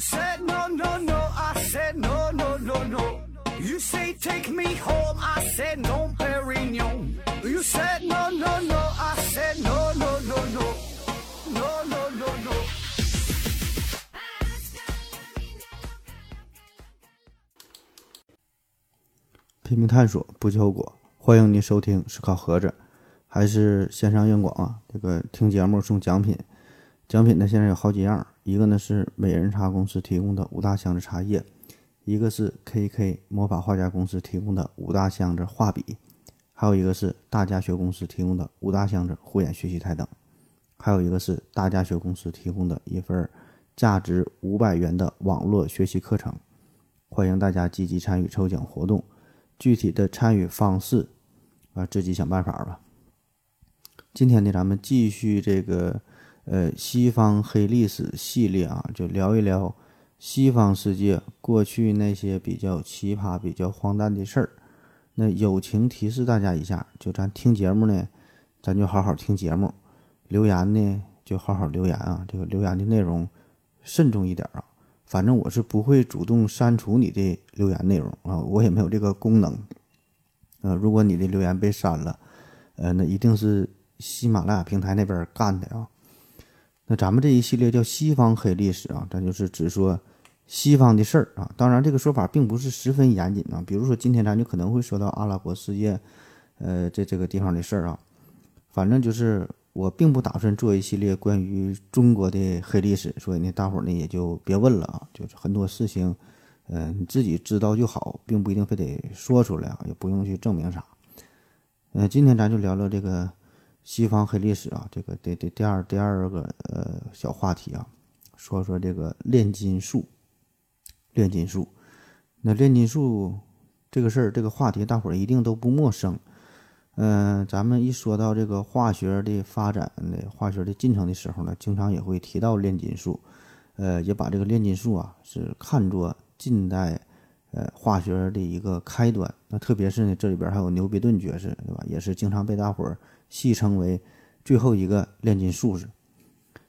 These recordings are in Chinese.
said no no no, I said no no no no. You say take me home, I said no, Perignon. You said no no no, I said no no no no, no no no no. 拼命探索，不计后果。欢迎您收听思考盒子，还是线上硬广啊？这个听节目送奖品，奖品呢现在有好几样，一个呢是美人茶公司提供的五大箱子茶叶，一个是 KK 魔法画家公司提供的五大箱子画笔，还有一个是大家学公司提供的五大箱子护眼学习台灯，还有一个是大家学公司提供的一份价值五百元的网络学习课程。欢迎大家积极参与抽奖活动。具体的参与方式啊，自己想办法吧。今天呢，咱们继续这个呃西方黑历史系列啊，就聊一聊西方世界过去那些比较奇葩、比较荒诞的事儿。那友情提示大家一下，就咱听节目呢，咱就好好听节目；留言呢，就好好留言啊。这个留言的内容慎重一点啊。反正我是不会主动删除你的留言内容啊，我也没有这个功能。呃，如果你的留言被删了，呃，那一定是喜马拉雅平台那边干的啊。那咱们这一系列叫西方黑历史啊，咱就是只说西方的事儿啊。当然，这个说法并不是十分严谨啊。比如说今天咱就可能会说到阿拉伯世界，呃，这这个地方的事儿啊。反正就是。我并不打算做一系列关于中国的黑历史，所以呢，大伙儿呢也就别问了啊。就是很多事情，呃，你自己知道就好，并不一定非得说出来啊，也不用去证明啥。呃，今天咱就聊聊这个西方黑历史啊，这个第第第二第二个呃小话题啊，说说这个炼金术。炼金术，那炼金术这个事儿，这个话题，大伙儿一定都不陌生。嗯，咱们一说到这个化学的发展的化学的进程的时候呢，经常也会提到炼金术，呃，也把这个炼金术啊是看作近代呃化学的一个开端。那特别是呢，这里边还有牛比顿爵士，对吧？也是经常被大伙儿戏称为最后一个炼金术士。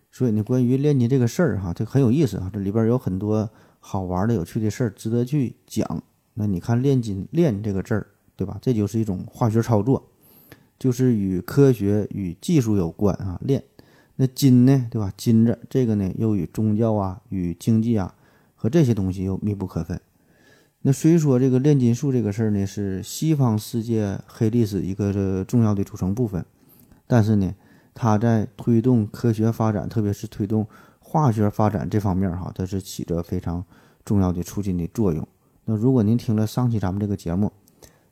所以呢，关于炼金这个事儿哈，这很有意思啊，这里边有很多好玩的、有趣的事儿值得去讲。那你看“炼金”“炼”这个字儿，对吧？这就是一种化学操作。就是与科学与技术有关啊，炼那金呢，对吧？金子这个呢，又与宗教啊、与经济啊和这些东西又密不可分。那虽说这个炼金术这个事儿呢，是西方世界黑历史一个重要的组成部分，但是呢，它在推动科学发展，特别是推动化学发展这方面哈，它是起着非常重要的促进的作用。那如果您听了上期咱们这个节目，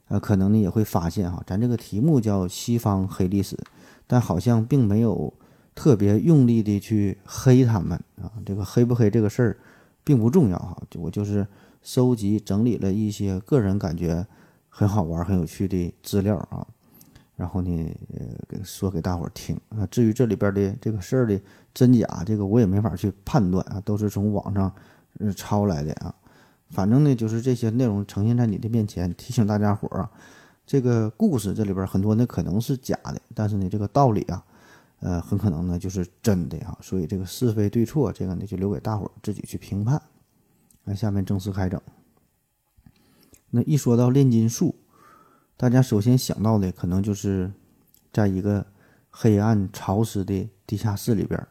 呃，可能呢也会发现哈，咱这个题目叫西方黑历史，但好像并没有特别用力的去黑他们啊。这个黑不黑这个事儿并不重要哈，我就是收集整理了一些个人感觉很好玩、很有趣的资料啊，然后呢，呃，说给大伙儿听啊。至于这里边的这个事儿的真假，这个我也没法去判断啊，都是从网上抄来的啊。反正呢，就是这些内容呈现在你的面前，提醒大家伙儿啊，这个故事这里边很多呢可能是假的，但是呢，这个道理啊，呃，很可能呢就是真的啊。所以这个是非对错，这个呢就留给大伙儿自己去评判。那下面正式开整。那一说到炼金术，大家首先想到的可能就是在一个黑暗潮湿的地下室里边，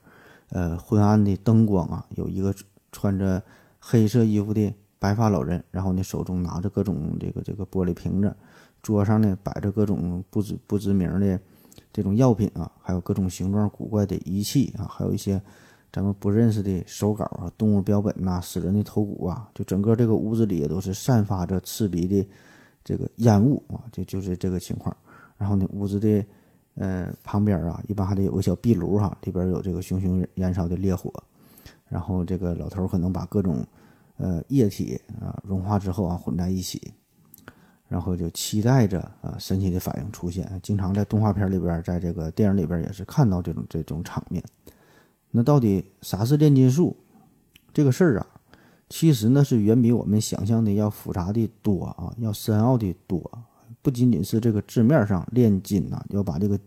呃，昏暗的灯光啊，有一个穿着黑色衣服的。白发老人，然后呢，手中拿着各种这个这个玻璃瓶子，桌上呢摆着各种不知不知名的这种药品啊，还有各种形状古怪的仪器啊，还有一些咱们不认识的手稿啊、动物标本呐、死人的头骨啊，就整个这个屋子里也都是散发着刺鼻的这个烟雾啊，就就是这个情况。然后呢，屋子的呃旁边啊，一般还得有个小壁炉哈，里边有这个熊熊燃烧的烈火，然后这个老头可能把各种。呃，液体啊融化之后啊混在一起，然后就期待着啊神奇的反应出现。经常在动画片里边，在这个电影里边也是看到这种这种场面。那到底啥是炼金术这个事儿啊？其实呢是远比我们想象的要复杂的多啊，要深奥的多。不仅仅是这个字面上炼金呐，要把这个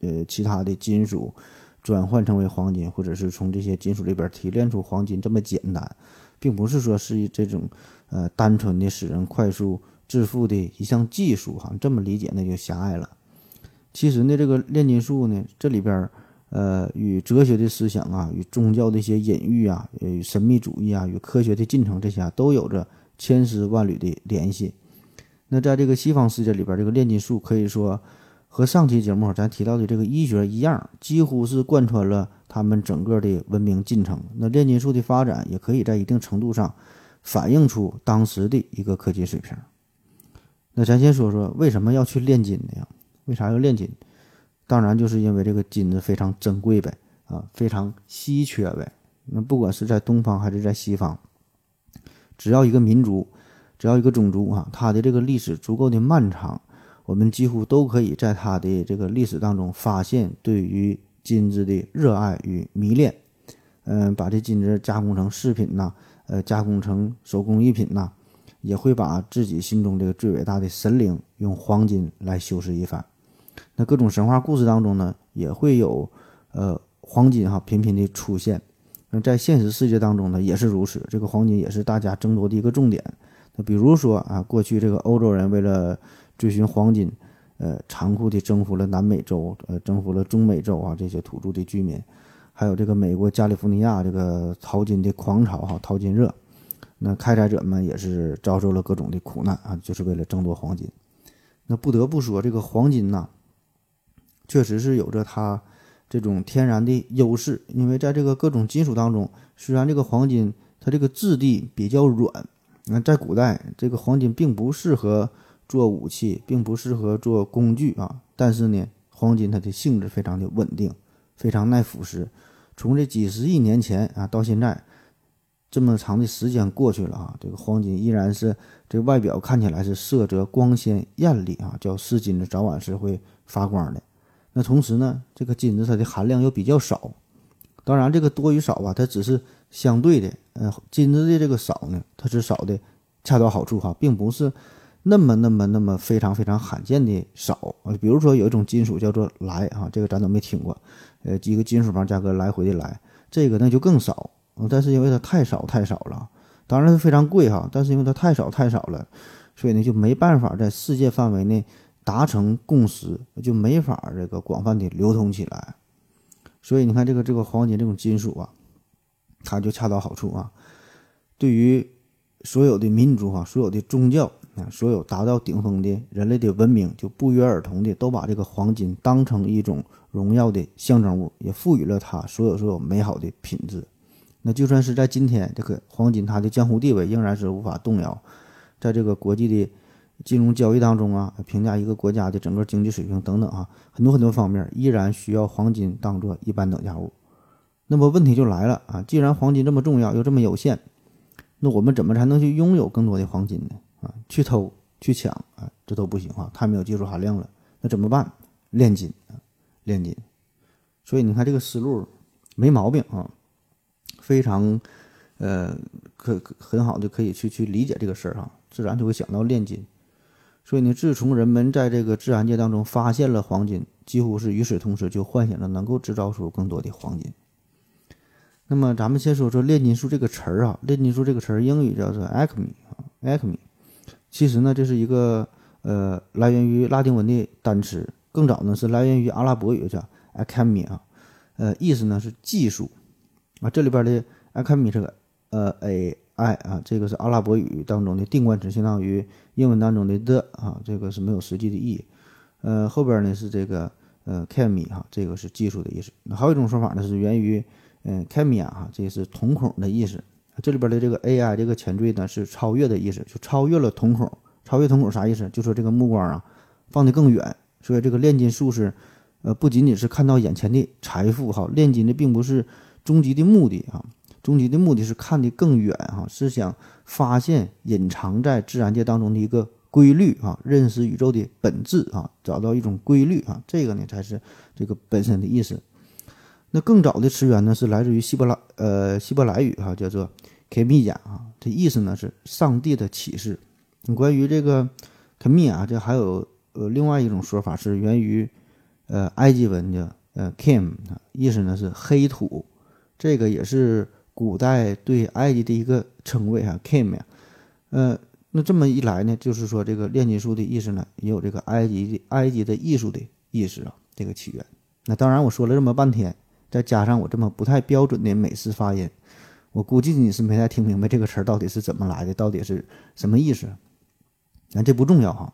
呃其他的金属转换成为黄金，或者是从这些金属里边提炼出黄金这么简单。并不是说是这种呃单纯的使人快速致富的一项技术哈，这么理解那就狭隘了。其实呢，这个炼金术呢，这里边呃与哲学的思想啊，与宗教的一些隐喻啊，与神秘主义啊，与科学的进程这些都有着千丝万缕的联系。那在这个西方世界里边，这个炼金术可以说和上期节目咱提到的这个医学一样，几乎是贯穿了他们整个的文明进程。那炼金术的发展也可以在一定程度上反映出当时的一个科技水平。那咱先说说为什么要去炼金呢？为啥要炼金？当然就是因为这个金子非常珍贵呗，啊，非常稀缺呗。那不管是在东方还是在西方，只要一个民族。只要一个种族啊，它的这个历史足够的漫长，我们几乎都可以在它的这个历史当中发现对于金子的热爱与迷恋。嗯，把这金子加工成饰品呐，呃，加工成手工艺品呐，也会把自己心中这个最伟大的神灵用黄金来修饰一番。那各种神话故事当中呢，也会有呃黄金哈频频的出现。那在现实世界当中呢，也是如此，这个黄金也是大家争夺的一个重点。那比如说啊，过去这个欧洲人为了追寻黄金，呃，残酷地征服了南美洲，呃，征服了中美洲啊这些土著的居民，还有这个美国加利福尼亚这个淘金的狂潮哈，淘金热，那开采者们也是遭受了各种的苦难啊，就是为了争夺黄金。那不得不说，这个黄金呐，确实是有着它这种天然的优势，因为在这个各种金属当中，虽然这个黄金它这个质地比较软。那在古代，这个黄金并不适合做武器，并不适合做工具啊。但是呢，黄金它的性质非常的稳定，非常耐腐蚀。从这几十亿年前啊到现在，这么长的时间过去了啊，这个黄金依然是这外表看起来是色泽光鲜艳丽啊，叫是金子，早晚是会发光的。那同时呢，这个金子它的含量又比较少。当然，这个多与少吧，它只是相对的。呃，金子的这个少呢，它是少的恰到好处哈，并不是那么那么那么非常非常罕见的少啊。比如说有一种金属叫做来啊，这个咱都没听过。呃，几个金属旁加个来回的来，这个那就更少。但是因为它太少太少了，当然是非常贵哈。但是因为它太少太少了，所以呢就没办法在世界范围内达成共识，就没法这个广泛的流通起来。所以你看，这个这个黄金这种金属啊，它就恰到好处啊。对于所有的民族啊，所有的宗教啊，所有达到顶峰的人类的文明，就不约而同的都把这个黄金当成一种荣耀的象征物，也赋予了它所有所有美好的品质。那就算是在今天，这个黄金它的江湖地位仍然是无法动摇，在这个国际的。金融交易当中啊，评价一个国家的整个经济水平等等啊，很多很多方面依然需要黄金当做一般等价物。那么问题就来了啊，既然黄金这么重要又这么有限，那我们怎么才能去拥有更多的黄金呢？啊，去偷去抢啊，这都不行啊，太没有技术含量了。那怎么办？炼金啊，炼金。所以你看这个思路没毛病啊，非常呃可很好的可以去去理解这个事儿哈，自然就会想到炼金。所以呢，自从人们在这个自然界当中发现了黄金，几乎是与此同时就幻想着能够制造出更多的黄金。那么，咱们先说说炼金术这个词儿啊，炼金术这个词儿英语叫做 alchemy 啊，alchemy。其实呢，这是一个呃来源于拉丁文的单词，更早呢是来源于阿拉伯语叫 alchemy 啊，呃，意思呢是技术啊。这里边的 alchemy 这个呃 a。I 啊，这个是阿拉伯语当中的定冠词，相当于英文当中的 the 啊，这个是没有实际的意义。呃，后边呢是这个呃 chemy 哈，这个是技术的意思。那还有一种说法呢，是源于嗯 chemia 哈，这是瞳孔的意思。这里边的这个 ai 这个前缀呢是超越的意思，就超越了瞳孔。超越瞳孔啥意思？就说这个目光啊放得更远。所以这个炼金术士呃不仅仅是看到眼前的财富哈，炼金的并不是终极的目的啊。终极的目的是看得更远哈，是想发现隐藏在自然界当中的一个规律啊，认识宇宙的本质啊，找到一种规律啊，这个呢才是这个本身的意思。那更早的词源呢是来自于希伯来呃希伯来语哈，叫做 k 米亚啊，这意思呢是上帝的启示。关于这个 k 米亚，这还有呃另外一种说法是源于呃埃及文的呃 Kim，意思呢是黑土，这个也是。古代对埃及的一个称谓哈，Kim 呀，呃，那这么一来呢，就是说这个炼金术的意思呢，也有这个埃及的埃及的艺术的意思啊，这个起源。那当然我说了这么半天，再加上我这么不太标准的美式发音，我估计你是没太听明白这个词儿到底是怎么来的，到底是什么意思。那这不重要哈，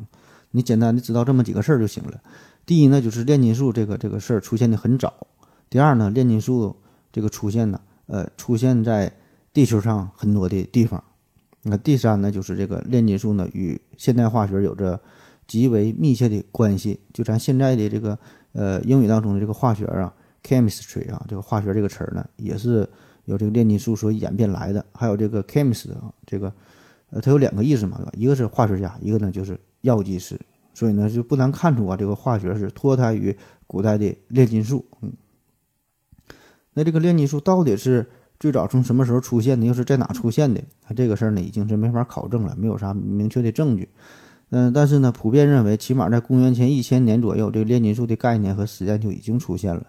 你简单的知道这么几个事儿就行了。第一呢，就是炼金术这个这个事儿出现的很早；第二呢，炼金术这个出现呢，呃，出现在地球上很多的地方。那第三呢，就是这个炼金术呢与现代化学有着极为密切的关系。就咱现在的这个呃英语当中的这个化学啊，chemistry 啊，这个化学这个词儿呢，也是由这个炼金术所演变来的。还有这个 chemist 啊，这个呃，它有两个意思嘛，一个是化学家，一个呢就是药剂师。所以呢，就不难看出啊，这个化学是脱胎于古代的炼金术。嗯，那这个炼金术到底是最早从什么时候出现的，又是在哪出现的？它，这个事儿呢，已经是没法考证了，没有啥明确的证据。嗯，但是呢，普遍认为，起码在公元前一千年左右，这个炼金术的概念和实践就已经出现了。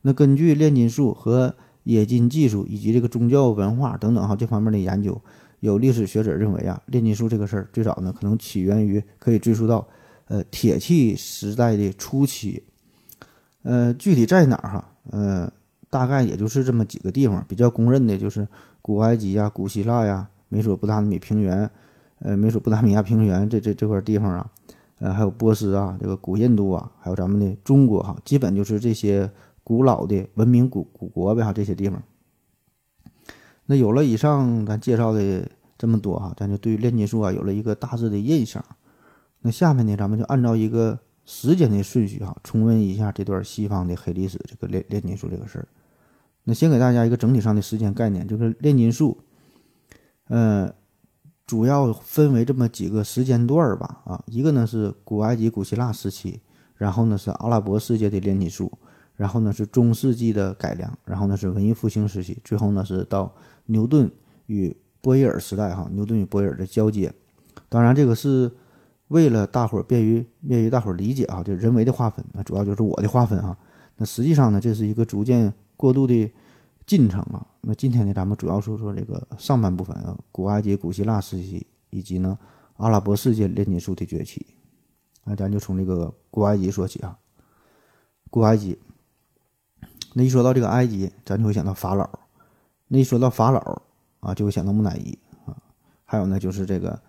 那根据炼金术和冶金技术以及这个宗教文化等等哈这方面的研究，有历史学者认为啊，炼金术这个事儿最早呢，可能起源于可以追溯到。呃，铁器时代的初期，呃，具体在哪儿哈？呃，大概也就是这么几个地方，比较公认的就是古埃及呀、古希腊呀、美索不达米平原，呃，美索不达米亚平原这这这块地方啊，呃，还有波斯啊，这个古印度啊，还有咱们的中国哈，基本就是这些古老的文明古古国呗哈，这些地方。那有了以上咱介绍的这么多哈，咱就对炼金术啊有了一个大致的印象。那下面呢，咱们就按照一个时间的顺序哈，重温一下这段西方的黑历史，这个炼炼金术这个事儿。那先给大家一个整体上的时间概念，就是炼金术，呃，主要分为这么几个时间段儿吧。啊，一个呢是古埃及、古希腊时期，然后呢是阿拉伯世界的炼金术，然后呢是中世纪的改良，然后呢是文艺复兴时期，最后呢是到牛顿与波伊尔时代哈，牛顿与波伊尔的交接。当然，这个是。为了大伙儿便于便于大伙儿理解啊，就人为的划分，那主要就是我的划分啊。那实际上呢，这是一个逐渐过渡的进程啊。那今天呢，咱们主要说说这个上半部分啊，古埃及、古希腊时期，以及呢阿拉伯世界炼金术的崛起。那咱就从这个古埃及说起啊。古埃及，那一说到这个埃及，咱就会想到法老；那一说到法老啊，就会想到木乃伊啊。还有呢，就是这个。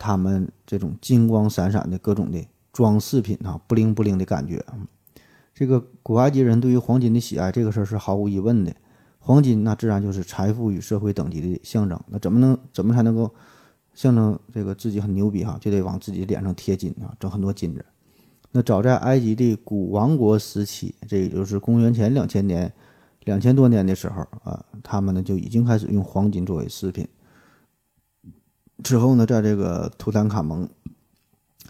他们这种金光闪闪的各种的装饰品啊，不灵不灵的感觉这个古埃及人对于黄金的喜爱，这个事儿是毫无疑问的。黄金那自然就是财富与社会等级的象征。那怎么能怎么才能够象征这个自己很牛逼哈？就得往自己脸上贴金啊，整很多金子。那早在埃及的古王国时期，这也就是公元前两千年、两千多年的时候啊，他们呢就已经开始用黄金作为饰品。之后呢，在这个图坦卡蒙，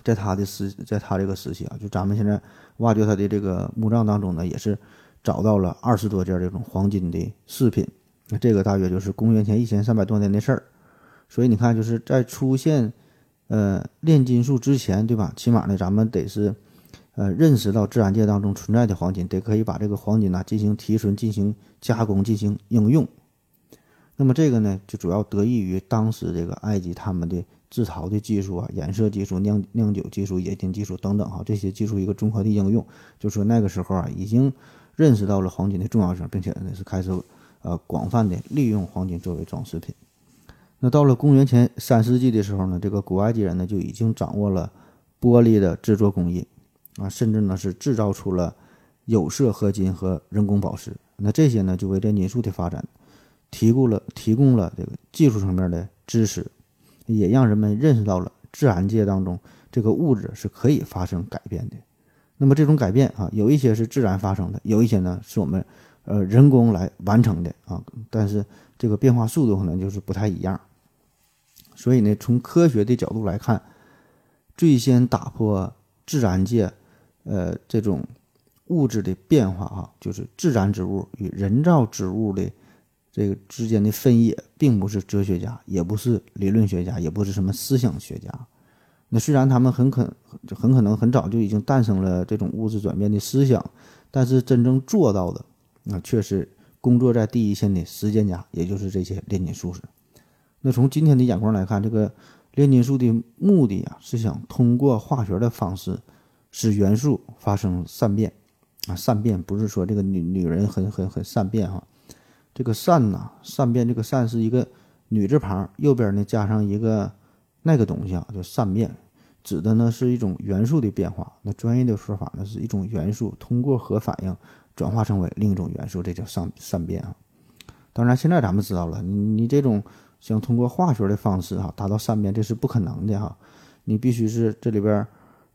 在他的时，在他这个时期啊，就咱们现在挖掘他的这个墓葬当中呢，也是找到了二十多件这种黄金的饰品。那这个大约就是公元前一千三百多年的事儿。所以你看，就是在出现呃炼金术之前，对吧？起码呢，咱们得是呃认识到自然界当中存在的黄金，得可以把这个黄金呢进行提纯、进行加工、进行应用。那么这个呢，就主要得益于当时这个埃及他们的制陶的技术啊、染色技术、酿酿酒技术、冶金技术等等哈，这些技术一个综合的应用。就说那个时候啊，已经认识到了黄金的重要性，并且呢是开始呃广泛的利用黄金作为装饰品。那到了公元前三世纪的时候呢，这个古埃及人呢就已经掌握了玻璃的制作工艺啊，甚至呢是制造出了有色合金和人工宝石。那这些呢就为炼金术的发展。提供了提供了这个技术层面的知识，也让人们认识到了自然界当中这个物质是可以发生改变的。那么这种改变啊，有一些是自然发生的，有一些呢是我们呃人工来完成的啊。但是这个变化速度可能就是不太一样。所以呢，从科学的角度来看，最先打破自然界呃这种物质的变化啊，就是自然之物与人造之物的。这个之间的分野，并不是哲学家，也不是理论学家，也不是什么思想学家。那虽然他们很可很可能很早就已经诞生了这种物质转变的思想，但是真正做到的，那却是工作在第一线的实践家，也就是这些炼金术士。那从今天的眼光来看，这个炼金术的目的啊，是想通过化学的方式使元素发生善变啊。善变不是说这个女女人很很很善变哈，这个善呐，善变这个善是一个女字旁，右边呢加上一个那个东西啊，叫善变，指的呢是一种元素的变化。那专业的说法呢是一种元素通过核反应转化成为另一种元素，这叫善善变啊。当然，现在咱们知道了，你你这种。想通过化学的方式哈达到善变，这是不可能的哈。你必须是这里边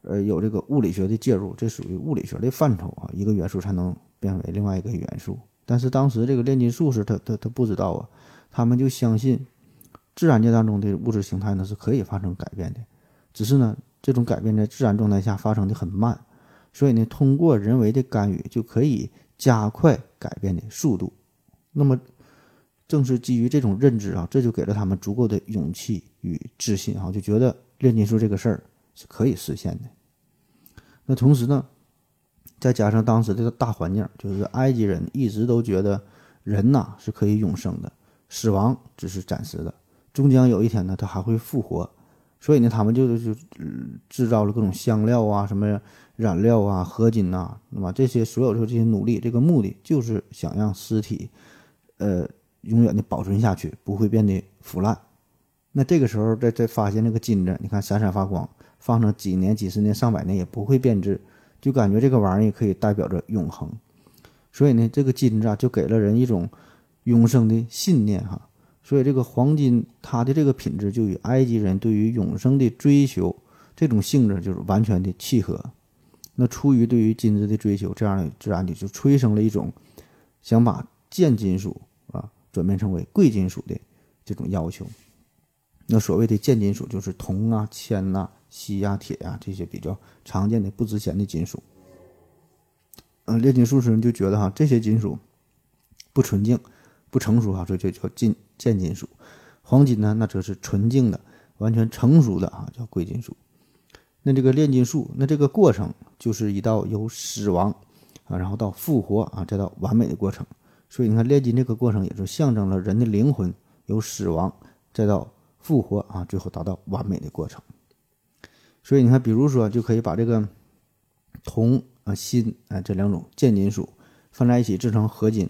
呃有这个物理学的介入，这属于物理学的范畴啊。一个元素才能变为另外一个元素。但是当时这个炼金术士他他他不知道啊，他们就相信自然界当中的物质形态呢是可以发生改变的，只是呢这种改变在自然状态下发生的很慢，所以呢通过人为的干预就可以加快改变的速度。那么。正是基于这种认知啊，这就给了他们足够的勇气与自信啊，就觉得炼金术这个事儿是可以实现的。那同时呢，再加上当时这个大环境，就是埃及人一直都觉得人呐是可以永生的，死亡只是暂时的，终将有一天呢他还会复活。所以呢，他们就就制造了各种香料啊、什么染料啊、合金呐，那么这些所有的这些努力，这个目的就是想让尸体，呃。永远的保存下去，不会变得腐烂。那这个时候再再发现那个金子，你看闪闪发光，放上几年、几十年、上百年也不会变质，就感觉这个玩意儿可以代表着永恒。所以呢，这个金子啊，就给了人一种永生的信念哈。所以这个黄金，它的这个品质就与埃及人对于永生的追求这种性质就是完全的契合。那出于对于金子的追求，这样自然的就催生了一种想把贱金属啊。转变成为贵金属的这种要求，那所谓的贱金属就是铜啊、铅呐、锡呀、铁呀这些比较常见的不值钱的金属。嗯，炼金术士就觉得哈这些金属不纯净、不成熟啊，所以就叫金贱金属。黄金呢，那则是纯净的、完全成熟的啊，叫贵金属。那这个炼金术，那这个过程就是一道由死亡啊，然后到复活啊，再到完美的过程。所以你看，炼金这个过程也就象征了人的灵魂由死亡再到复活啊，最后达到完美的过程。所以你看，比如说，就可以把这个铜啊、锌啊这两种贱金属放在一起制成合金。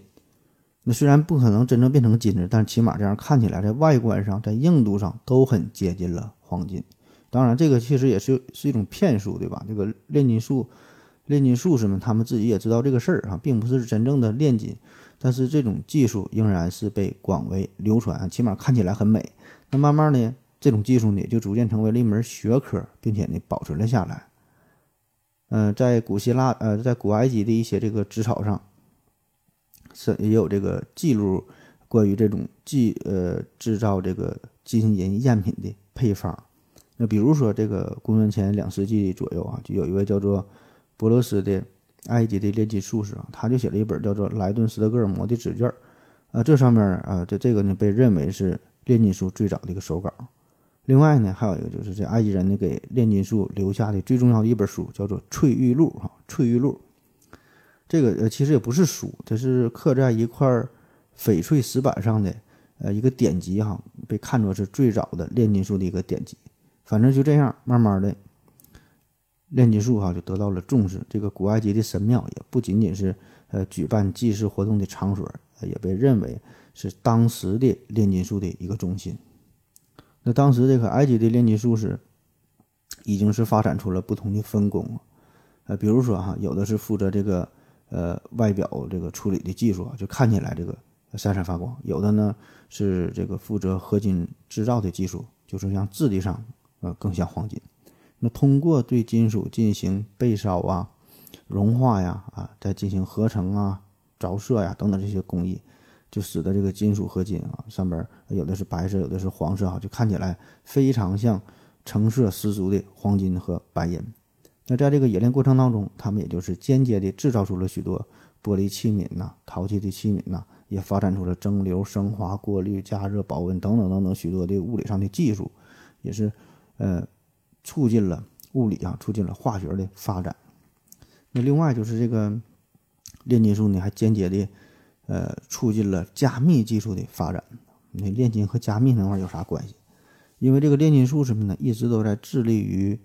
那虽然不可能真正变成金子，但是起码这样看起来，在外观上、在硬度上都很接近了黄金。当然，这个其实也是是一种骗术，对吧？这个炼金术、炼金术士们他们自己也知道这个事儿啊，并不是真正的炼金。但是这种技术仍然是被广为流传，起码看起来很美。那慢慢呢，这种技术呢就逐渐成为了一门学科，并且呢保存了下来。嗯，在古希腊，呃，在古埃及的一些这个纸草上，是也有这个记录关于这种技呃制造这个金银赝品的配方。那比如说这个公元前两世纪左右啊，就有一位叫做波罗斯的。埃及的炼金术士啊，他就写了一本叫做《莱顿斯德哥尔摩的纸卷》，啊，这上面啊，这这个呢被认为是炼金术最早的一个手稿。另外呢，还有一个就是这埃及人呢给炼金术留下的最重要的一本书，叫做《翠玉录》哈，《翠玉录》。这个呃其实也不是书，它是刻在一块翡翠石板上的呃一个典籍哈，被看作是最早的炼金术的一个典籍。反正就这样，慢慢的。炼金术哈就得到了重视，这个古埃及的神庙也不仅仅是呃举办祭祀活动的场所，也被认为是当时的炼金术的一个中心。那当时这个埃及的炼金术士已经是发展出了不同的分工，呃，比如说哈，有的是负责这个呃外表这个处理的技术啊，就看起来这个闪闪发光；有的呢是这个负责合金制造的技术，就是像质地上呃更像黄金。那通过对金属进行焙烧啊、融化呀、啊再进行合成啊、着色呀等等这些工艺，就使得这个金属合金啊上边有的是白色，有的是黄色啊，就看起来非常像成色十足的黄金和白银。那在这个冶炼过程当中，他们也就是间接的制造出了许多玻璃器皿呐、陶器的器皿呐，也发展出了蒸馏、升华、过滤、加热、保温等等等等许多的物理上的技术，也是呃。促进了物理啊，促进了化学的发展。那另外就是这个炼金术呢，还间接的呃，促进了加密技术的发展。那炼金和加密那块有啥关系？因为这个炼金术什么呢，一直都在致力于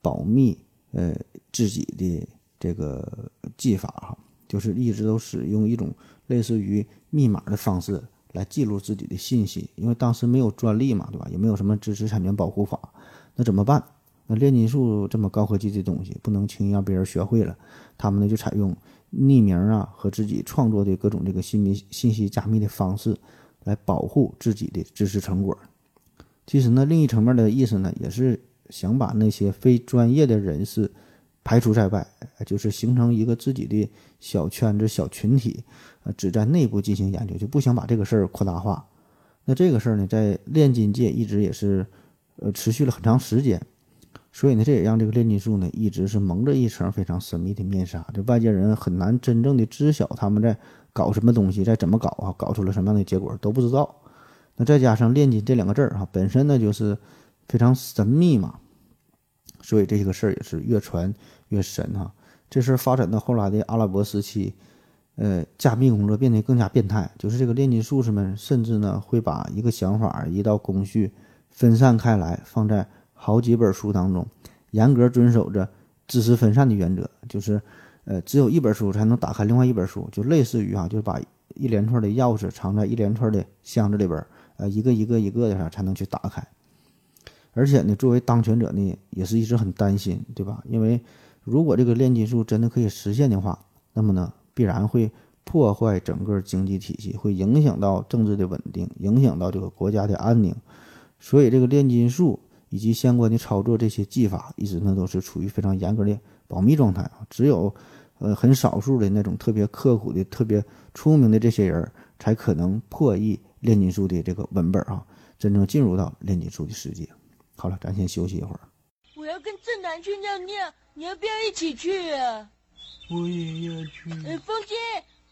保密，呃，自己的这个技法哈，就是一直都使用一种类似于密码的方式来记录自己的信息。因为当时没有专利嘛，对吧？也没有什么知识产权保护法，那怎么办？那炼金术这么高科技的东西，不能轻易让别人学会了。他们呢就采用匿名啊和自己创作的各种这个信密信息加密的方式，来保护自己的知识成果。其实呢，另一层面的意思呢，也是想把那些非专业的人士排除在外，就是形成一个自己的小圈子、小群体，呃，只在内部进行研究，就不想把这个事儿扩大化。那这个事儿呢，在炼金界一直也是，呃，持续了很长时间。所以呢，这也让这个炼金术呢一直是蒙着一层非常神秘的面纱，这外界人很难真正的知晓他们在搞什么东西，在怎么搞啊，搞出了什么样的结果都不知道。那再加上炼金这两个字儿哈，本身呢就是非常神秘嘛，所以这个事儿也是越传越神哈。这事儿发展到后来的阿拉伯时期，呃，加密工作变得更加变态，就是这个炼金术士们甚至呢会把一个想法、一道工序分散开来，放在。好几本书当中，严格遵守着知识分散的原则，就是，呃，只有一本书才能打开另外一本书，就类似于哈，就是把一连串的钥匙藏在一连串的箱子里边，呃，一个一个一个的啥才能去打开。而且呢，作为当权者呢，也是一直很担心，对吧？因为如果这个炼金术真的可以实现的话，那么呢，必然会破坏整个经济体系，会影响到政治的稳定，影响到这个国家的安宁。所以这个炼金术。以及相关的操作，这些技法一直呢都是处于非常严格的保密状态啊。只有，呃，很少数的那种特别刻苦的、特别出名的这些人，才可能破译炼金术的这个文本啊，真正进入到炼金术的世界。好了，咱先休息一会儿。我要跟正南去尿尿，你要不要一起去啊？我也要去。呃，风姐，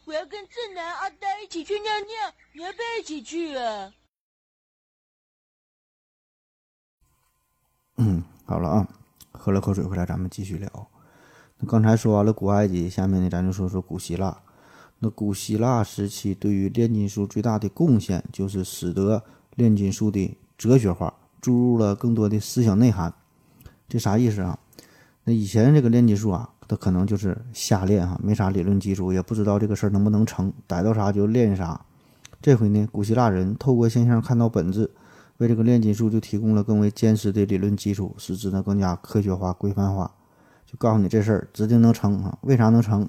我要跟正南、阿呆一起去尿尿，你要不要一起去啊？好了啊，喝了口水回来，咱们继续聊。那刚才说完了古埃及，下面呢，咱就说说古希腊。那古希腊时期对于炼金术最大的贡献，就是使得炼金术的哲学化，注入了更多的思想内涵。这啥意思啊？那以前这个炼金术啊，它可能就是瞎练哈，没啥理论基础，也不知道这个事儿能不能成，逮到啥就练啥。这回呢，古希腊人透过现象看到本质。为这个炼金术就提供了更为坚实的理论基础，使之呢更加科学化、规范化。就告诉你这事儿指定能成啊？为啥能成？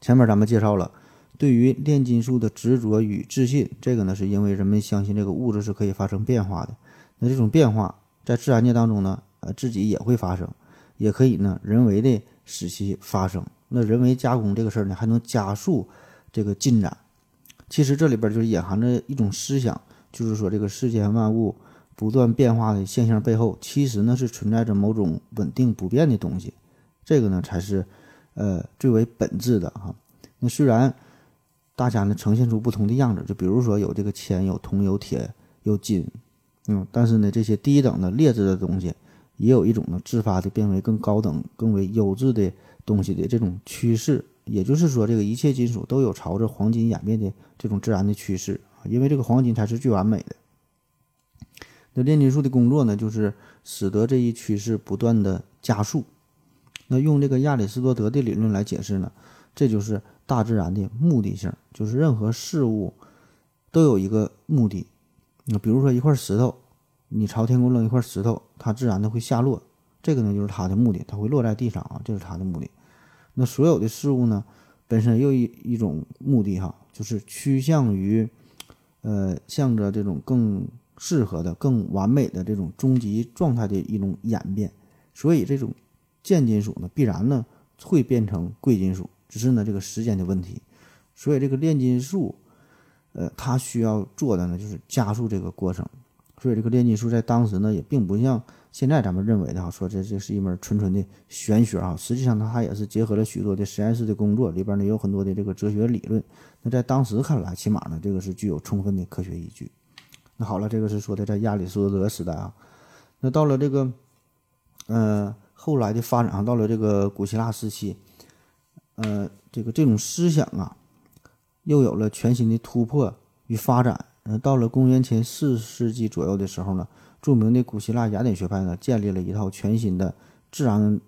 前面咱们介绍了，对于炼金术的执着与自信，这个呢是因为人们相信这个物质是可以发生变化的。那这种变化在自然界当中呢，呃，自己也会发生，也可以呢人为的使其发生。那人为加工这个事儿呢，还能加速这个进展。其实这里边就是隐含着一种思想。就是说，这个世间万物不断变化的现象背后，其实呢是存在着某种稳定不变的东西，这个呢才是，呃，最为本质的哈。那虽然大家呢呈现出不同的样子，就比如说有这个铅、有铜、有铁、有金，嗯，但是呢这些低等的劣质的东西，也有一种呢自发的变为更高等、更为优质的东西的这种趋势。也就是说，这个一切金属都有朝着黄金演变的这种自然的趋势。因为这个黄金才是最完美的。那炼金术的工作呢，就是使得这一趋势不断的加速。那用这个亚里士多德的理论来解释呢，这就是大自然的目的性，就是任何事物都有一个目的。那比如说一块石头，你朝天空扔一块石头，它自然的会下落，这个呢就是它的目的，它会落在地上啊，这是它的目的。那所有的事物呢，本身又一一种目的哈，就是趋向于。呃，向着这种更适合的、更完美的这种终极状态的一种演变，所以这种贱金属呢，必然呢会变成贵金属，只是呢这个时间的问题。所以这个炼金术，呃，它需要做的呢就是加速这个过程。所以这个炼金术在当时呢也并不像。现在咱们认为的哈，说这这是一门纯纯的玄学啊，实际上它也是结合了许多的实验室的工作，里边呢有很多的这个哲学理论。那在当时看来，起码呢这个是具有充分的科学依据。那好了，这个是说的在亚里士多德时代啊，那到了这个，呃，后来的发展啊，到了这个古希腊时期，呃，这个这种思想啊，又有了全新的突破与发展。那，到了公元前四世纪左右的时候呢，著名的古希腊雅典学派呢，建立了一套全新的自然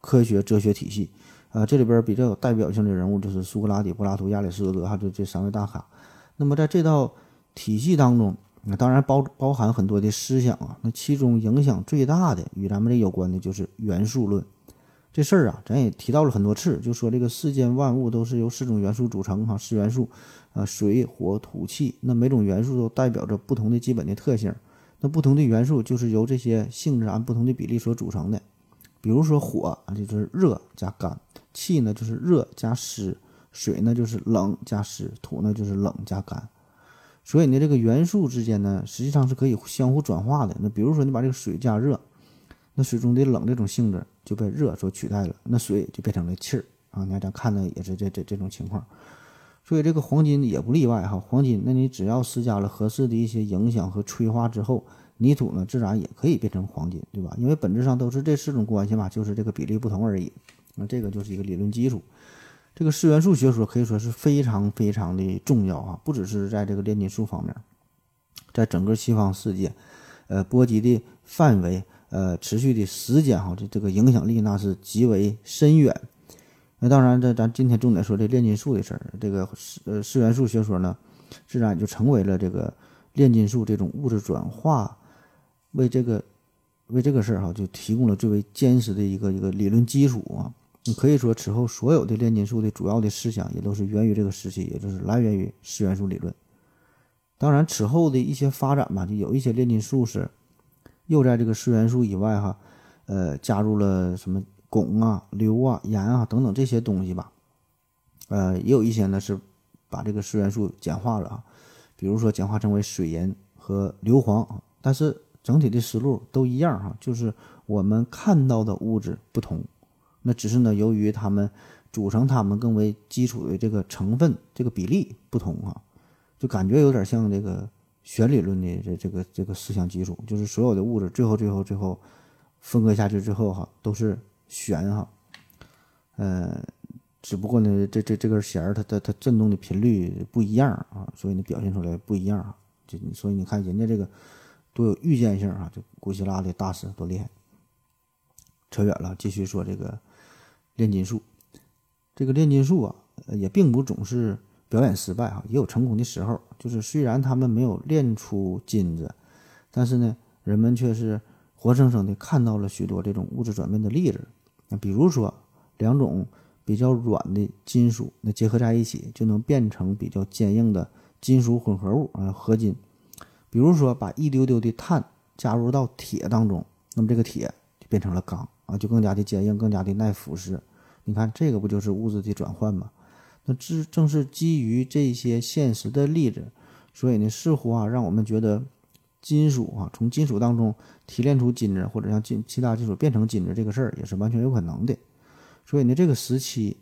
科学哲学体系。啊，这里边比较有代表性的人物就是苏格拉底、柏拉图、亚里士多德哈，这这三位大咖。那么在这套体系当中，那当然包包含很多的思想啊。那其中影响最大的与咱们这有关的就是元素论。这事儿啊，咱也提到了很多次，就说这个世间万物都是由四种元素组成哈，四元素，啊，水、火、土、气。那每种元素都代表着不同的基本的特性。那不同的元素就是由这些性质按不同的比例所组成的。比如说火啊，就是热加干。气呢就是热加湿，水呢就是冷加湿，土呢就是冷加干。所以呢，这个元素之间呢，实际上是可以相互转化的。那比如说，你把这个水加热，那水中的冷这种性质就被热所取代了，那水就变成了气儿啊。你看咱看的也是这这这种情况。所以这个黄金也不例外哈。黄金，那你只要施加了合适的一些影响和催化之后，泥土呢自然也可以变成黄金，对吧？因为本质上都是这四种关系嘛，就是这个比例不同而已。那这个就是一个理论基础，这个四元素学说可以说是非常非常的重要啊，不只是在这个炼金术方面，在整个西方世界，呃，波及的范围，呃，持续的时间哈，这这个影响力那是极为深远。那当然，这咱今天重点说这炼金术的事儿，这个四呃四元素学说呢，自然也就成为了这个炼金术这种物质转化为这个为这个事儿哈，就提供了最为坚实的一个一个理论基础啊。你可以说，此后所有的炼金术的主要的思想也都是源于这个时期，也就是来源于四元素理论。当然，此后的一些发展吧，就有一些炼金术士又在这个四元素以外哈，呃，加入了什么汞啊、硫啊、盐啊等等这些东西吧。呃，也有一些呢是把这个四元素简化了啊，比如说简化成为水银和硫磺，但是整体的思路都一样哈，就是我们看到的物质不同。那只是呢，由于它们组成它们更为基础的这个成分，这个比例不同啊，就感觉有点像这个弦理论的这这个这个思想基础，就是所有的物质最后最后最后分割下去之后哈，都是弦哈，呃，只不过呢，这这这根弦儿它它它振动的频率不一样啊，所以呢表现出来不一样啊，就所以你看人家这个多有预见性啊，就古希腊的大师多厉害。扯远了，继续说这个。炼金术，这个炼金术啊，也并不总是表演失败哈，也有成功的时候。就是虽然他们没有炼出金子，但是呢，人们却是活生生的看到了许多这种物质转变的例子。那比如说，两种比较软的金属，那结合在一起就能变成比较坚硬的金属混合物啊，合金。比如说，把一丢丢的碳加入到铁当中，那么这个铁就变成了钢。啊，就更加的坚硬，更加的耐腐蚀。你看，这个不就是物质的转换吗？那这正是基于这些现实的例子，所以呢，似乎啊，让我们觉得金属啊，从金属当中提炼出金子，或者让金其他金属变成金子，这个事儿也是完全有可能的。所以呢，这个时期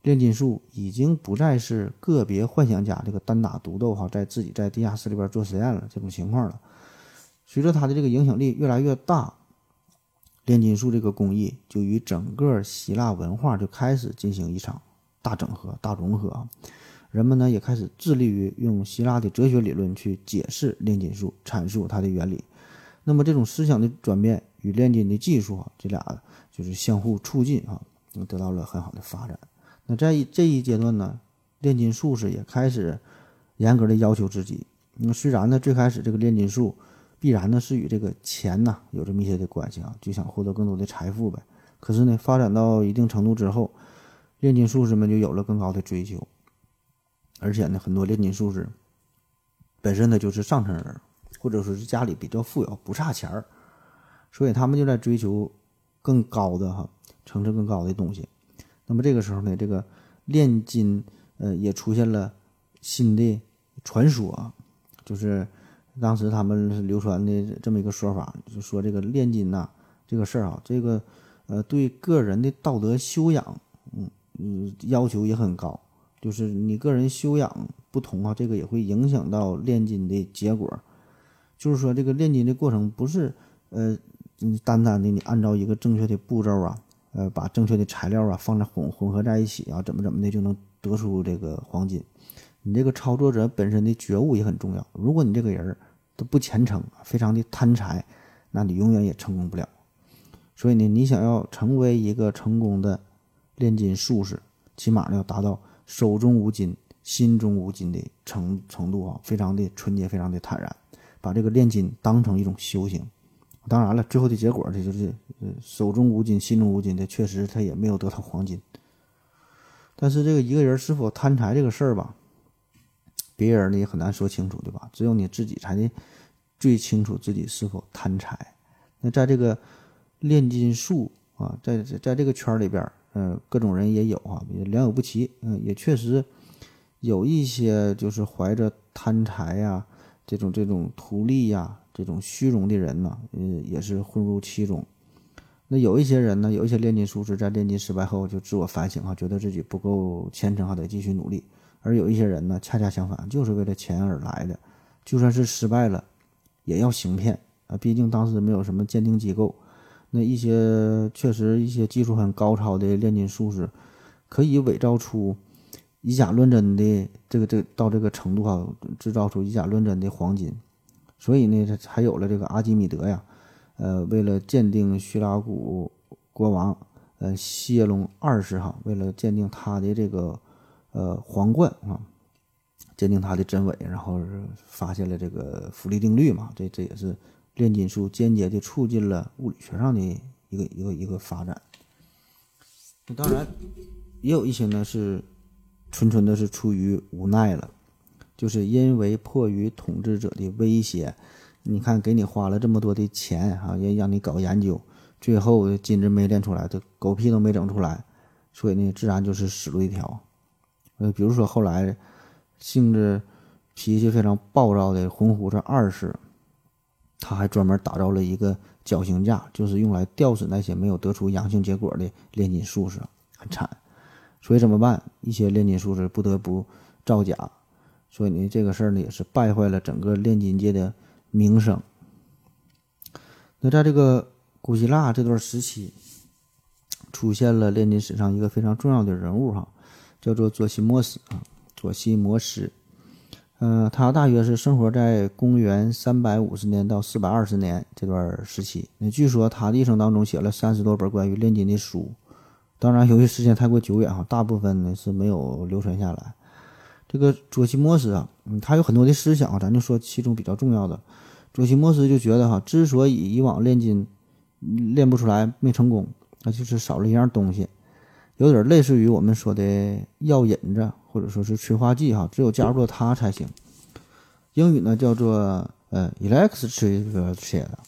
炼金术已经不再是个别幻想家这个单打独斗哈，在自己在地下室里边做实验了这种情况了。随着它的这个影响力越来越大。炼金术这个工艺就与整个希腊文化就开始进行一场大整合、大融合啊！人们呢也开始致力于用希腊的哲学理论去解释炼金术，阐述它的原理。那么这种思想的转变与炼金的技术啊，这俩就是相互促进啊，得到了很好的发展。那在这一阶段呢，炼金术士也开始严格的要求自己。那虽然呢，最开始这个炼金术。必然呢是与这个钱呐有着密切的关系啊，就想获得更多的财富呗。可是呢，发展到一定程度之后，炼金术士们就有了更高的追求，而且呢，很多炼金术士本身呢就是上层人，或者说是家里比较富有，不差钱儿，所以他们就在追求更高的哈层次更高的东西。那么这个时候呢，这个炼金呃也出现了新的传说啊，就是。当时他们流传的这么一个说法，就说这个炼金呐，这个事儿啊，这个呃对个人的道德修养，嗯嗯要求也很高，就是你个人修养不同啊，这个也会影响到炼金的结果。就是说这个炼金的过程不是呃单单的你按照一个正确的步骤啊，呃把正确的材料啊放在混混合在一起啊，怎么怎么的就能得出这个黄金。你这个操作者本身的觉悟也很重要。如果你这个人儿都不虔诚，非常的贪财，那你永远也成功不了。所以呢，你想要成为一个成功的炼金术士，起码呢要达到手中无金、心中无金的程程度啊，非常的纯洁，非常的坦然，把这个炼金当成一种修行。当然了，最后的结果这就是手中无金、心中无金的，确实他也没有得到黄金。但是这个一个人是否贪财这个事儿吧，别人呢也很难说清楚，对吧？只有你自己才能最清楚自己是否贪财。那在这个炼金术啊，在在在这个圈里边，嗯，各种人也有啊，良莠不齐。嗯，也确实有一些就是怀着贪财呀、这种这种图利呀、这种虚荣的人呢，嗯，也是混入其中。那有一些人呢，有一些炼金术士在炼金失败后就自我反省啊，觉得自己不够虔诚，还得继续努力。而有一些人呢，恰恰相反，就是为了钱而来的，就算是失败了，也要行骗啊。毕竟当时没有什么鉴定机构。那一些确实一些技术很高超的炼金术士，可以伪造出以假乱真的这个这到这个程度哈，制造出以假乱真的黄金。所以呢，才有了这个阿基米德呀，呃，为了鉴定叙拉古国王呃谢龙二世哈，为了鉴定他的这个呃皇冠啊，鉴定它的真伪，然后发现了这个浮力定律嘛，这这也是。炼金术间接的促进了物理学上的一个一个一个发展。那当然，也有一些呢是纯纯的是出于无奈了，就是因为迫于统治者的威胁，你看给你花了这么多的钱啊，也让你搞研究，最后金子没炼出来，这狗屁都没整出来，所以呢，自然就是死路一条。呃，比如说后来性子脾气非常暴躁的红胡子二世。他还专门打造了一个绞刑架，就是用来吊死那些没有得出阳性结果的炼金术士，很惨。所以怎么办？一些炼金术士不得不造假。所以呢，这个事儿呢也是败坏了整个炼金界的名声。那在这个古希腊这段时期，出现了炼金史上一个非常重要的人物哈，叫做佐西莫斯啊，佐西摩斯。嗯，他大约是生活在公元三百五十年到四百二十年这段时期。那据说他的一生当中写了三十多本关于炼金的书，当然由于时间太过久远哈，大部分呢是没有流传下来。这个佐西莫斯啊，嗯，他有很多的思想，咱就说其中比较重要的。佐西莫斯就觉得哈，之所以以往炼金炼不出来没成功，那就是少了一样东西，有点类似于我们说的药引子。或者说是催化剂哈，只有加入了它才行。英语呢叫做呃 electric 的，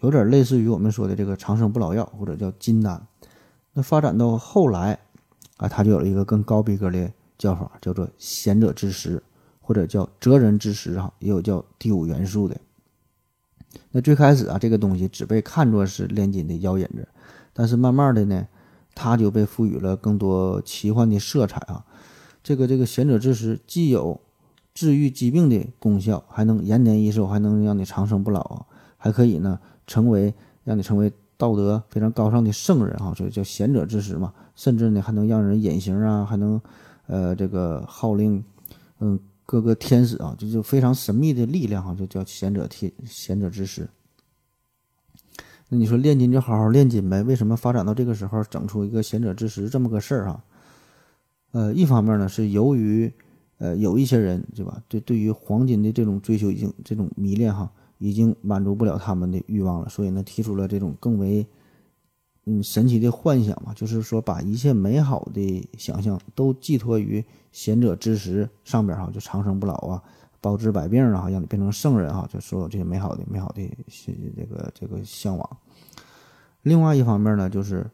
有点类似于我们说的这个长生不老药或者叫金丹。那发展到后来啊，它就有了一个更高逼格的叫法，叫做贤者之石或者叫哲人之石哈，也有叫第五元素的。那最开始啊，这个东西只被看作是炼金的药引子，但是慢慢的呢，它就被赋予了更多奇幻的色彩啊。这个这个贤者之石既有治愈疾病的功效，还能延年益寿，还能让你长生不老啊，还可以呢成为让你成为道德非常高尚的圣人哈，所以叫贤者之石嘛。甚至呢还能让人隐形啊，还能呃这个号令嗯各个天使啊，就就非常神秘的力量哈，就叫贤者天贤者之石。那你说炼金就好好炼金呗，为什么发展到这个时候整出一个贤者之石这么个事儿哈？呃，一方面呢，是由于，呃，有一些人，对吧？对，对于黄金的这种追求，已经这种迷恋哈，已经满足不了他们的欲望了，所以呢，提出了这种更为，嗯，神奇的幻想嘛，就是说把一切美好的想象都寄托于贤者之石上边哈，就长生不老啊，包治百病啊，让你变成圣人哈，就所有这些美好的、美好的这个这个向往。另外一方面呢，就是。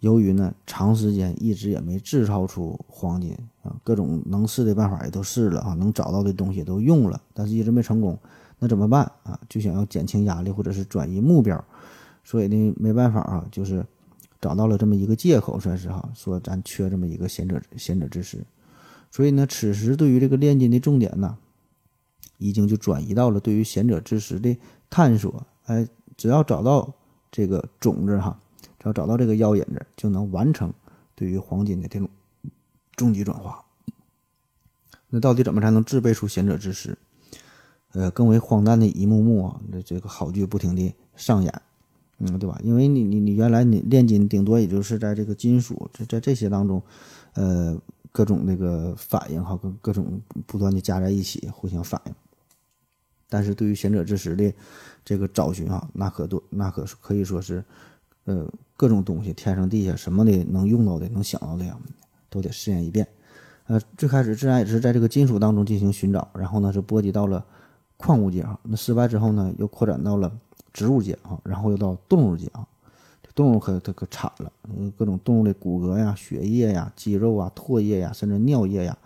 由于呢，长时间一直也没制造出黄金啊，各种能试的办法也都试了啊，能找到的东西都用了，但是一直没成功，那怎么办啊？就想要减轻压力或者是转移目标，所以呢，没办法啊，就是找到了这么一个借口，算是哈，说咱缺这么一个贤者贤者之石，所以呢，此时对于这个炼金的重点呢，已经就转移到了对于贤者之石的探索，哎，只要找到这个种子哈。只要找到这个药引子，就能完成对于黄金的这种终极转化。那到底怎么才能制备出贤者之石？呃，更为荒诞的一幕幕啊，这这个好剧不停地上演，嗯，对吧？因为你你你原来你炼金顶多也就是在这个金属在在这些当中，呃，各种那个反应哈，各各种不断的加在一起，互相反应。但是对于贤者之石的这个找寻啊，那可多，那可可以说是，呃，各种东西，天上地下什么的能用到的、能想到的呀，都得试验一遍。呃，最开始自然也是在这个金属当中进行寻找，然后呢是波及到了矿物界啊，那失败之后呢，又扩展到了植物界啊，然后又到动物界啊。这动物可它可惨了，各种动物的骨骼呀、血液呀、肌肉啊、唾液呀，甚至尿液呀。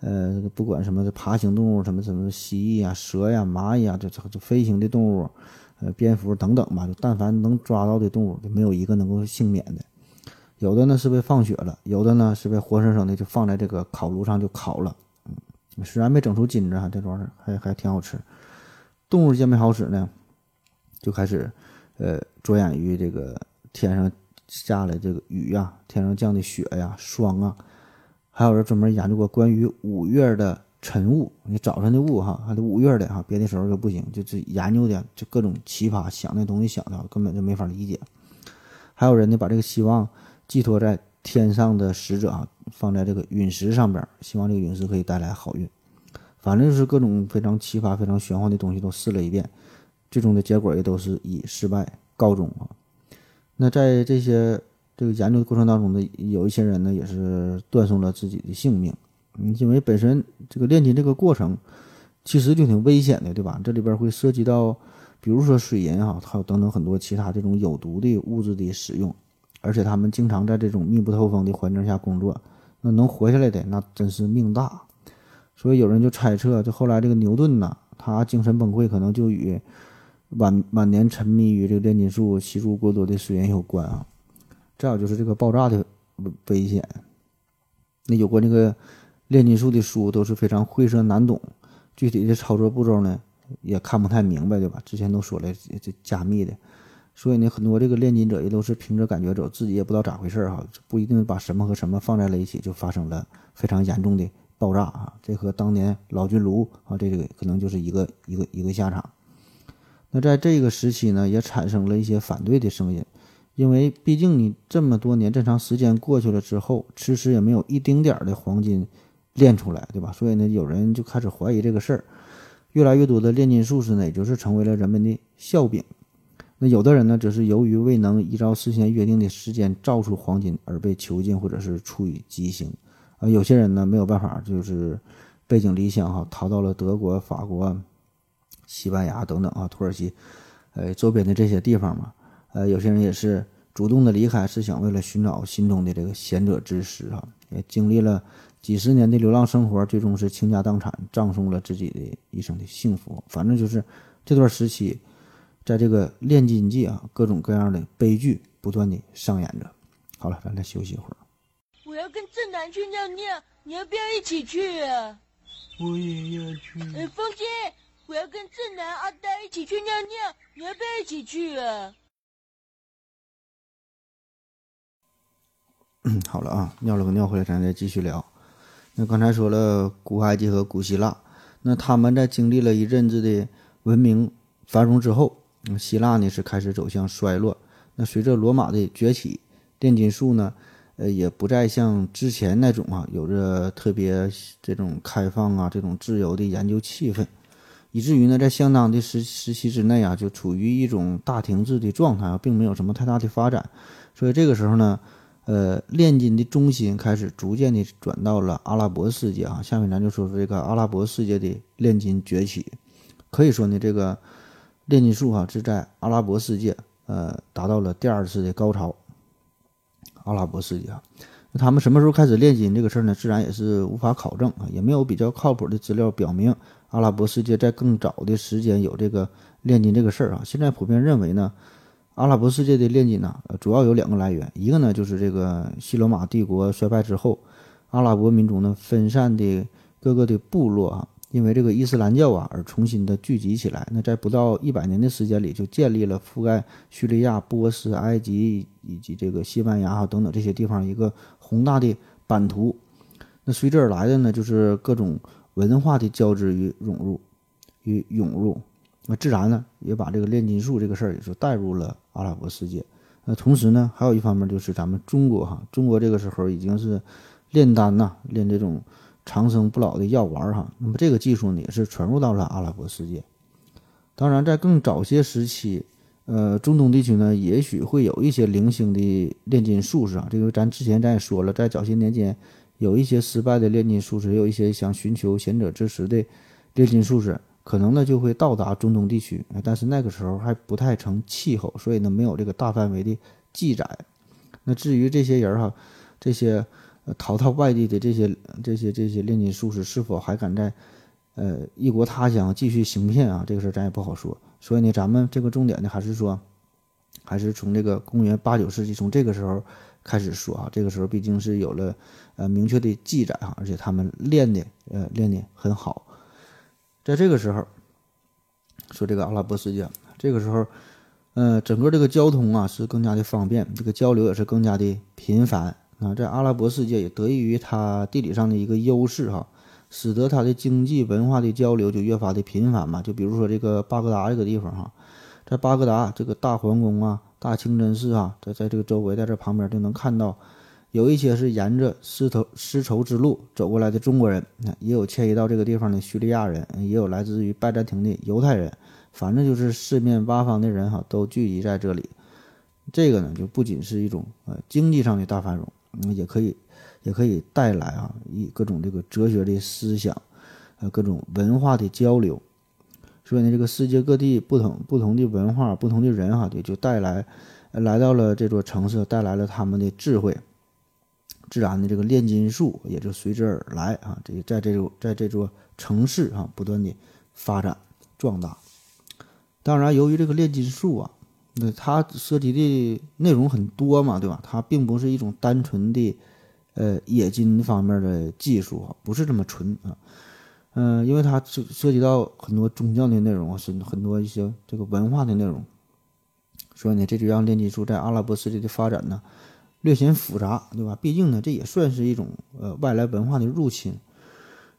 呃，不管什么爬行动物，什么什么蜥蜴呀、蛇呀、蚂蚁呀，这这这飞行的动物，呃，蝙蝠等等吧，就但凡能抓到的动物，就没有一个能够幸免的。有的呢是被放血了，有的呢是被活生生的就放在这个烤炉上就烤了。嗯，虽然没整出金子哈，这玩意儿还还挺好吃。动物见没好使呢，就开始呃着眼于这个天上下来这个雨呀，天上降的雪呀、霜啊。还有人专门研究过关于五月的晨雾，你早晨的雾哈，还得五月的哈，别的时候就不行，就是研究的就各种奇葩，想那东西想的根本就没法理解。还有人呢，把这个希望寄托在天上的使者啊，放在这个陨石上边，希望这个陨石可以带来好运。反正就是各种非常奇葩、非常玄幻的东西都试了一遍，最终的结果也都是以失败告终啊。那在这些。这个研究的过程当中呢，有一些人呢也是断送了自己的性命，嗯，因为本身这个炼金这个过程其实就挺危险的，对吧？这里边会涉及到，比如说水银啊，还有等等很多其他这种有毒的物质的使用，而且他们经常在这种密不透风的环境下工作，那能活下来的那真是命大。所以有人就猜测，就后来这个牛顿呐，他精神崩溃可能就与晚晚年沉迷于这个炼金术、吸入过多的水银有关啊。再有就是这个爆炸的危险。那有关这个炼金术的书都是非常晦涩难懂，具体的操作步骤呢也看不太明白，对吧？之前都说了这加密的，所以呢很多这个炼金者也都是凭着感觉走，自己也不知道咋回事哈，不一定把什么和什么放在了一起就发生了非常严重的爆炸啊！这和当年老君炉啊这个可能就是一个一个一个下场。那在这个时期呢，也产生了一些反对的声音。因为毕竟你这么多年这长时间过去了之后，迟迟也没有一丁点儿的黄金炼出来，对吧？所以呢，有人就开始怀疑这个事儿。越来越多的炼金术士呢，也就是成为了人们的笑柄。那有的人呢，则是由于未能依照事先约定的时间造出黄金而被囚禁或者是处以极刑。啊，有些人呢没有办法，就是背井离乡哈，逃到了德国、法国、西班牙等等啊，土耳其，呃，周边的这些地方嘛。呃，有些人也是主动的离开，是想为了寻找心中的这个贤者之石啊。也经历了几十年的流浪生活，最终是倾家荡产，葬送了自己的一生的幸福。反正就是这段时期，在这个炼金界啊，各种各样的悲剧不断的上演着。好了，咱再休息一会儿。我要跟正南去尿尿，你要不要一起去啊？我也要去。哎，风姐，我要跟正南、阿呆一起去尿尿，你要不要一起去啊？好了啊，尿了个尿回来，咱再继续聊。那刚才说了古埃及和古希腊，那他们在经历了一阵子的文明繁荣之后，希腊呢是开始走向衰落。那随着罗马的崛起，炼金术呢，呃，也不再像之前那种啊，有着特别这种开放啊、这种自由的研究气氛，以至于呢，在相当的时时期之内啊，就处于一种大停滞的状态，并没有什么太大的发展。所以这个时候呢。呃，炼金的中心开始逐渐的转到了阿拉伯世界啊。下面咱就说说这个阿拉伯世界的炼金崛起。可以说呢，这个炼金术哈是在阿拉伯世界呃达到了第二次的高潮。阿拉伯世界啊，那他们什么时候开始炼金这个事儿呢？自然也是无法考证啊，也没有比较靠谱的资料表明阿拉伯世界在更早的时间有这个炼金这个事儿啊。现在普遍认为呢。阿拉伯世界的炼金呢，主要有两个来源，一个呢就是这个西罗马帝国衰败之后，阿拉伯民族呢分散的各个的部落啊，因为这个伊斯兰教啊而重新的聚集起来。那在不到一百年的时间里，就建立了覆盖叙利亚、波斯、埃及以及这个西班牙啊等等这些地方一个宏大的版图。那随之而来的呢，就是各种文化的交织与融入与涌入。那自然呢，也把这个炼金术这个事儿也就带入了阿拉伯世界。那同时呢，还有一方面就是咱们中国哈，中国这个时候已经是炼丹呐，炼这种长生不老的药丸哈。那么这个技术呢，也是传入到了阿拉伯世界。当然，在更早些时期，呃，中东地区呢，也许会有一些零星的炼金术士啊。这个咱之前咱也说了，在早些年间，有一些失败的炼金术士，也有一些想寻求贤者之石的炼金术士，可能呢就会到达中东地区。但是那个时候还不太成气候，所以呢没有这个大范围的记载。那至于这些人哈，这些逃到外地的这些这些这些炼金术士，是否还敢在？呃，异国他乡继续行骗啊，这个事儿咱也不好说。所以呢，咱们这个重点呢，还是说，还是从这个公元八九世纪，从这个时候开始说啊。这个时候毕竟是有了呃明确的记载啊，而且他们练的呃练的很好。在这个时候，说这个阿拉伯世界，这个时候，呃，整个这个交通啊是更加的方便，这个交流也是更加的频繁啊。在阿拉伯世界也得益于它地理上的一个优势哈。使得它的经济文化的交流就越发的频繁嘛。就比如说这个巴格达这个地方哈，在巴格达这个大皇宫啊、大清真寺啊，在在这个周围，在这旁边就能看到，有一些是沿着丝绸丝绸之路走过来的中国人，那也有迁移到这个地方的叙利亚人，也有来自于拜占庭的犹太人，反正就是四面八方的人哈，都聚集在这里。这个呢，就不仅是一种呃经济上的大繁荣，嗯，也可以。也可以带来啊，一各种这个哲学的思想，呃，各种文化的交流。所以呢，这个世界各地不同不同的文化、不同的人哈，也就带来来到了这座城市，带来了他们的智慧。自然的这个炼金术也就随之而来啊，这在这座在这座城市啊，不断的发展壮大。当然，由于这个炼金术啊，那它涉及的内容很多嘛，对吧？它并不是一种单纯的。呃，冶金方面的技术啊，不是这么纯啊，嗯，因为它涉涉及到很多宗教的内容，是很多一些这个文化的内容，所以呢，这就让炼金术在阿拉伯世界的发展呢略显复杂，对吧？毕竟呢，这也算是一种呃外来文化的入侵，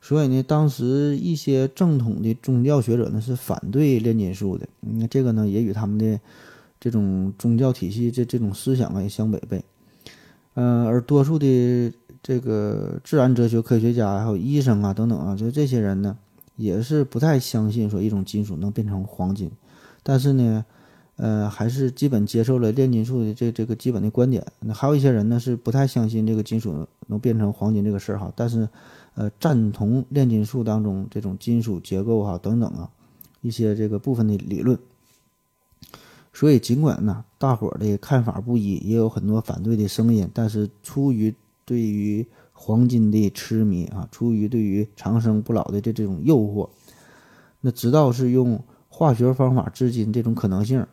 所以呢，当时一些正统的宗教学者呢是反对炼金术的，那这个呢也与他们的这种宗教体系这这种思想啊也相违背。嗯，而多数的这个自然哲学科学家还有医生啊等等啊，就这些人呢，也是不太相信说一种金属能变成黄金，但是呢，呃，还是基本接受了炼金术的这这个基本的观点。那还有一些人呢，是不太相信这个金属能变成黄金这个事儿哈，但是，呃，赞同炼金术当中这种金属结构哈等等啊一些这个部分的理论。所以，尽管呢，大伙儿的看法不一，也有很多反对的声音，但是出于对于黄金的痴迷啊，出于对于长生不老的这这种诱惑，那直到是用化学方法至今这种可能性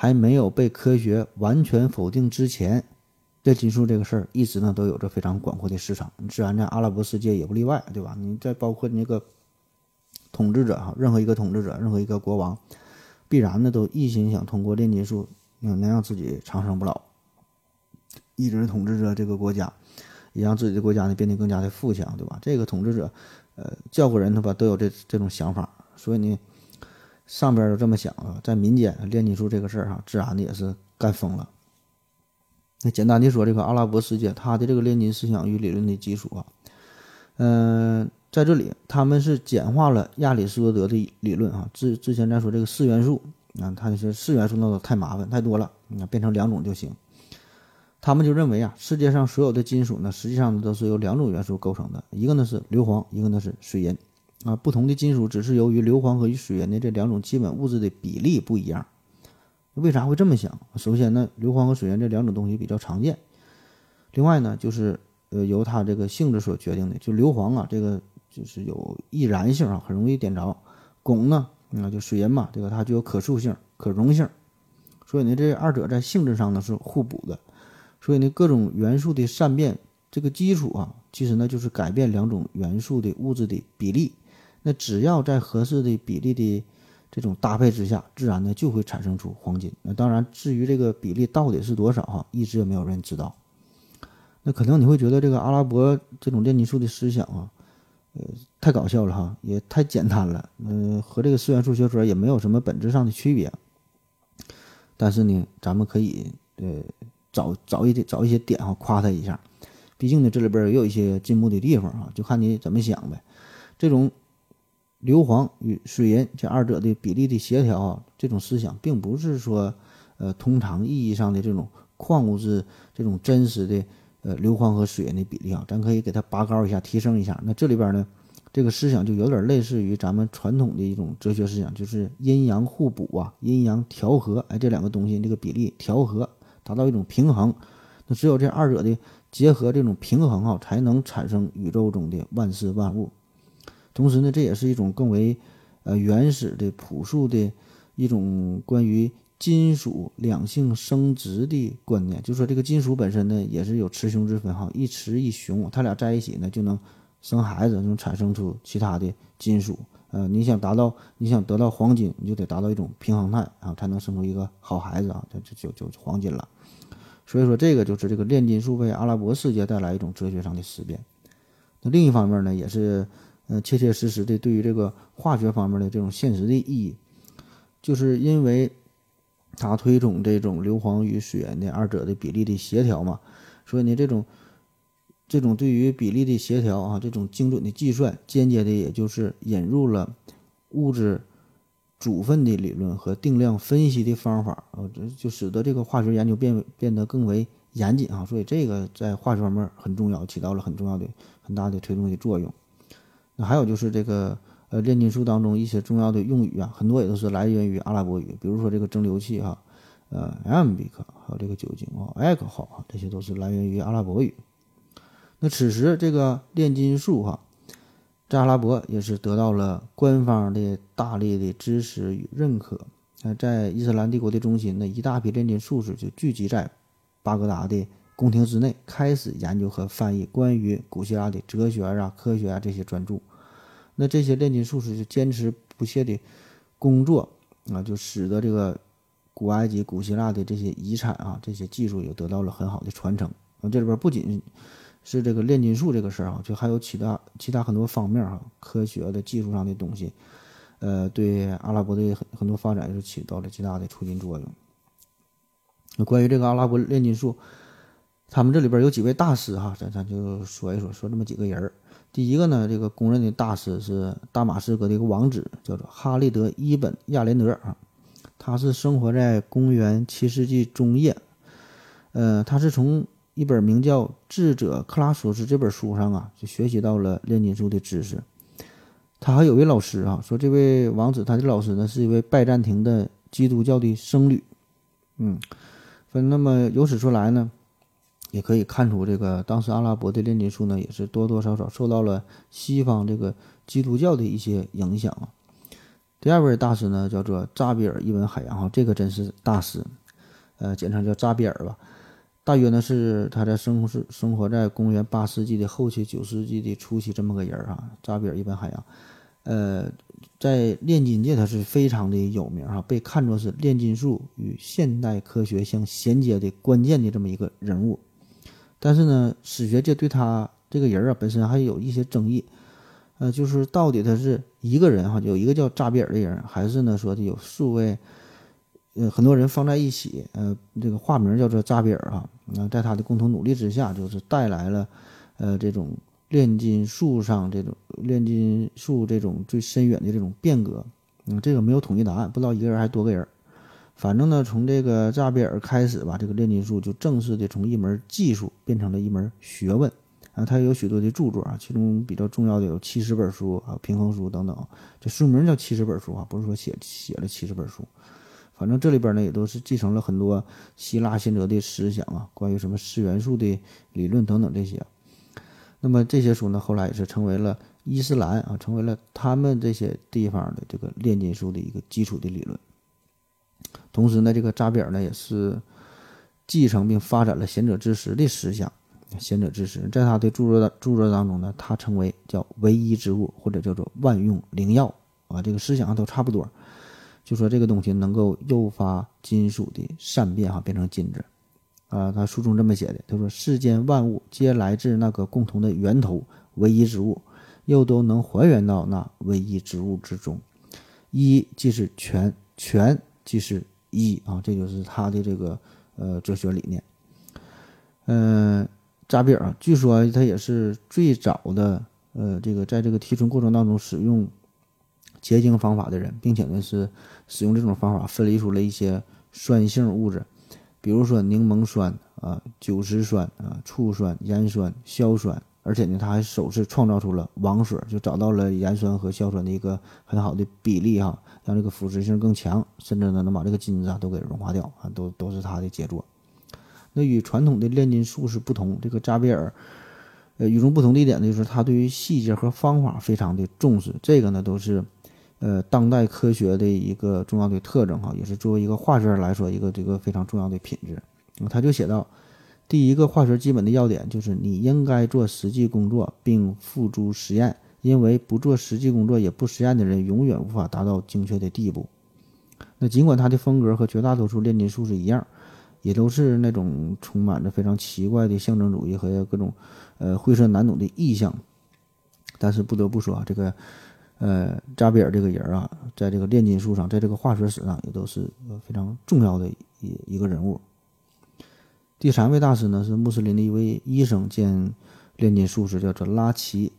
还没有被科学完全否定之前，炼金术这个事儿一直呢都有着非常广阔的市场。自然在阿拉伯世界也不例外，对吧？你再包括那个统治者哈，任何一个统治者，任何一个国王。必然呢都一心想通过炼金术，能能让自己长生不老，一直统治着这个国家，也让自己的国家呢变得更加的富强，对吧？这个统治者，呃，教国人他吧都有这这种想法，所以呢，上边都这么想啊，在民间炼金术这个事儿哈，自然的也是干疯了。那简单的说，这个阿拉伯世界它的这个炼金思想与理论的基础啊，嗯。在这里，他们是简化了亚里士多德的理论啊。之之前咱说这个四元素啊，他就是四元素那都太麻烦太多了，那变成两种就行。他们就认为啊，世界上所有的金属呢，实际上都是由两种元素构成的，一个呢是硫磺，一个呢是水银啊。不同的金属只是由于硫磺和水银的这两种基本物质的比例不一样。为啥会这么想？首先呢，硫磺和水银这两种东西比较常见。另外呢，就是呃，由它这个性质所决定的，就硫磺啊，这个。就是有易燃性啊，很容易点着。汞呢，那就水银嘛，这个它具有可塑性、可溶性，所以呢，这二者在性质上呢是互补的。所以呢，各种元素的善变，这个基础啊，其实呢就是改变两种元素的物质的比例。那只要在合适的比例的这种搭配之下，自然呢就会产生出黄金。那当然，至于这个比例到底是多少哈，一直也没有人知道。那可能你会觉得这个阿拉伯这种炼金术的思想啊，呃，太搞笑了哈，也太简单了，嗯、和这个四元素学说也没有什么本质上的区别。但是呢，咱们可以呃找找一点找一些点哈，夸他一下。毕竟呢，这里边也有一些进步的地方啊，就看你怎么想呗。这种硫磺与水银这二者的比例的协调啊，这种思想并不是说呃通常意义上的这种矿物质这种真实的呃硫磺和水银的比例啊，咱可以给它拔高一下，提升一下。那这里边呢，这个思想就有点类似于咱们传统的一种哲学思想，就是阴阳互补啊，阴阳调和，哎，这两个东西这个比例调和，达到一种平衡。那只有这二者的结合，这种平衡啊，才能产生宇宙中的万事万物。同时呢，这也是一种更为呃原始的、朴素的一种关于金属两性生殖的观念。就说这个金属本身呢，也是有雌雄之分哈，一雌一雄，它俩在一起呢就能生孩子，能产生出其他的金属。呃，你想达到，你想得到黄金，你就得达到一种平衡态啊，才能生出一个好孩子啊，这这就就黄金了。所以说，这个就是这个炼金术为阿拉伯世界带来一种哲学上的思辨。那另一方面呢，也是。呃，切切实实的对于这个化学方面的这种现实的意义，就是因为它推崇这种硫磺与水银的二者的比例的协调嘛，所以呢，这种这种对于比例的协调啊，这种精准的计算，间接的也就是引入了物质组分的理论和定量分析的方法啊，这就使得这个化学研究变变得更为严谨啊，所以这个在化学方面很重要，起到了很重要的很大的推动的作用。还有就是这个呃炼金术当中一些重要的用语啊，很多也都是来源于阿拉伯语，比如说这个蒸馏器哈，呃 a m b i c 还有这个酒精啊，alcohol 啊，这些都是来源于阿拉伯语。那此时这个炼金术哈，在阿拉伯也是得到了官方的大力的支持与认可。那，在伊斯兰帝国的中心，那一大批炼金术士就聚集在巴格达的。宫廷之内开始研究和翻译关于古希腊的哲学啊、科学啊这些专著，那这些炼金术士就坚持不懈的工作啊，就使得这个古埃及、古希腊的这些遗产啊、这些技术也得到了很好的传承。啊，这里边不仅是这个炼金术这个事儿啊，就还有其他其他很多方面哈，科学的技术上的东西，呃，对阿拉伯的很很多发展是起到了极大的促进作用。那关于这个阿拉伯炼金术。他们这里边有几位大师哈，咱咱就说一说，说这么几个人儿。第一个呢，这个公认的大师是大马士革的一个王子，叫做哈利德·伊本·亚连德啊。他是生活在公元七世纪中叶，呃，他是从一本名叫《智者克拉索斯》这本书上啊，就学习到了炼金术的知识。他还有位老师啊，说这位王子他的老师呢是一位拜占庭的基督教的僧侣。嗯，分那么由此说来呢。也可以看出，这个当时阿拉伯的炼金术呢，也是多多少少受到了西方这个基督教的一些影响啊。第二位大师呢，叫做扎比尔·伊文·海洋哈，这个真是大师，呃，简称叫扎比尔吧。大约呢是他在生是生活在公元八世纪的后期、九世纪的初期这么个人儿啊。扎比尔·伊文·海洋，呃，在炼金界他是非常的有名哈，被看作是炼金术与现代科学相衔接的关键的这么一个人物。但是呢，史学界对他这个人啊本身还有一些争议，呃，就是到底他是一个人哈，有一个叫扎比尔的人，还是呢说的有数位，呃，很多人放在一起，呃，这个化名叫做扎比尔哈，那在他的共同努力之下，就是带来了，呃，这种炼金术上这种炼金术这种最深远的这种变革，嗯，这个没有统一答案，不知道一个人还是多个人。反正呢，从这个扎比尔开始吧，这个炼金术就正式的从一门技术变成了一门学问啊。他有许多的著作啊，其中比较重要的有七十本书啊，平衡书等等。这书名叫七十本书啊，不是说写写了七十本书。反正这里边呢，也都是继承了很多希腊先哲的思想啊，关于什么四元素的理论等等这些。那么这些书呢，后来也是成为了伊斯兰啊，成为了他们这些地方的这个炼金术的一个基础的理论。同时呢，这个扎比尔呢也是继承并发展了贤者之石的思想。贤者之石在他的著作著作当中呢，他称为叫唯一之物，或者叫做万用灵药啊。这个思想都差不多，就说这个东西能够诱发金属的善变哈，变成金子。啊，他书中这么写的，他说世间万物皆来自那个共同的源头唯一之物，又都能还原到那唯一之物之中。一即是全，全即是一啊，这就是他的这个呃哲学理念。嗯、扎比尔，据说他也是最早的呃这个在这个提纯过程当中使用结晶方法的人，并且呢是使用这种方法分离出了一些酸性物质，比如说柠檬酸啊、酒石酸啊、醋酸、盐酸、硝酸，而且呢他还首次创造出了王水，就找到了盐酸和硝酸的一个很好的比例哈，让这个腐蚀性更强，甚至呢能把这个金子啊都给融化掉啊，都都是他的杰作。那与传统的炼金术士不同，这个扎比尔，呃，与众不同的一点呢，就是他对于细节和方法非常的重视。这个呢，都是，呃，当代科学的一个重要的特征哈，也是作为一个化学人来说一个这个非常重要的品质。他就写到，第一个化学基本的要点就是你应该做实际工作并付诸实验，因为不做实际工作也不实验的人永远无法达到精确的地步。那尽管他的风格和绝大多数炼金术士一样。也都是那种充满着非常奇怪的象征主义和各种呃晦涩难懂的意象。但是不得不说啊，这个呃扎比尔这个人啊，在这个炼金术上，在这个化学史上也都是呃非常重要的一一个人物。第三位大师呢是穆斯林的一位医生兼炼金术士，叫做拉齐。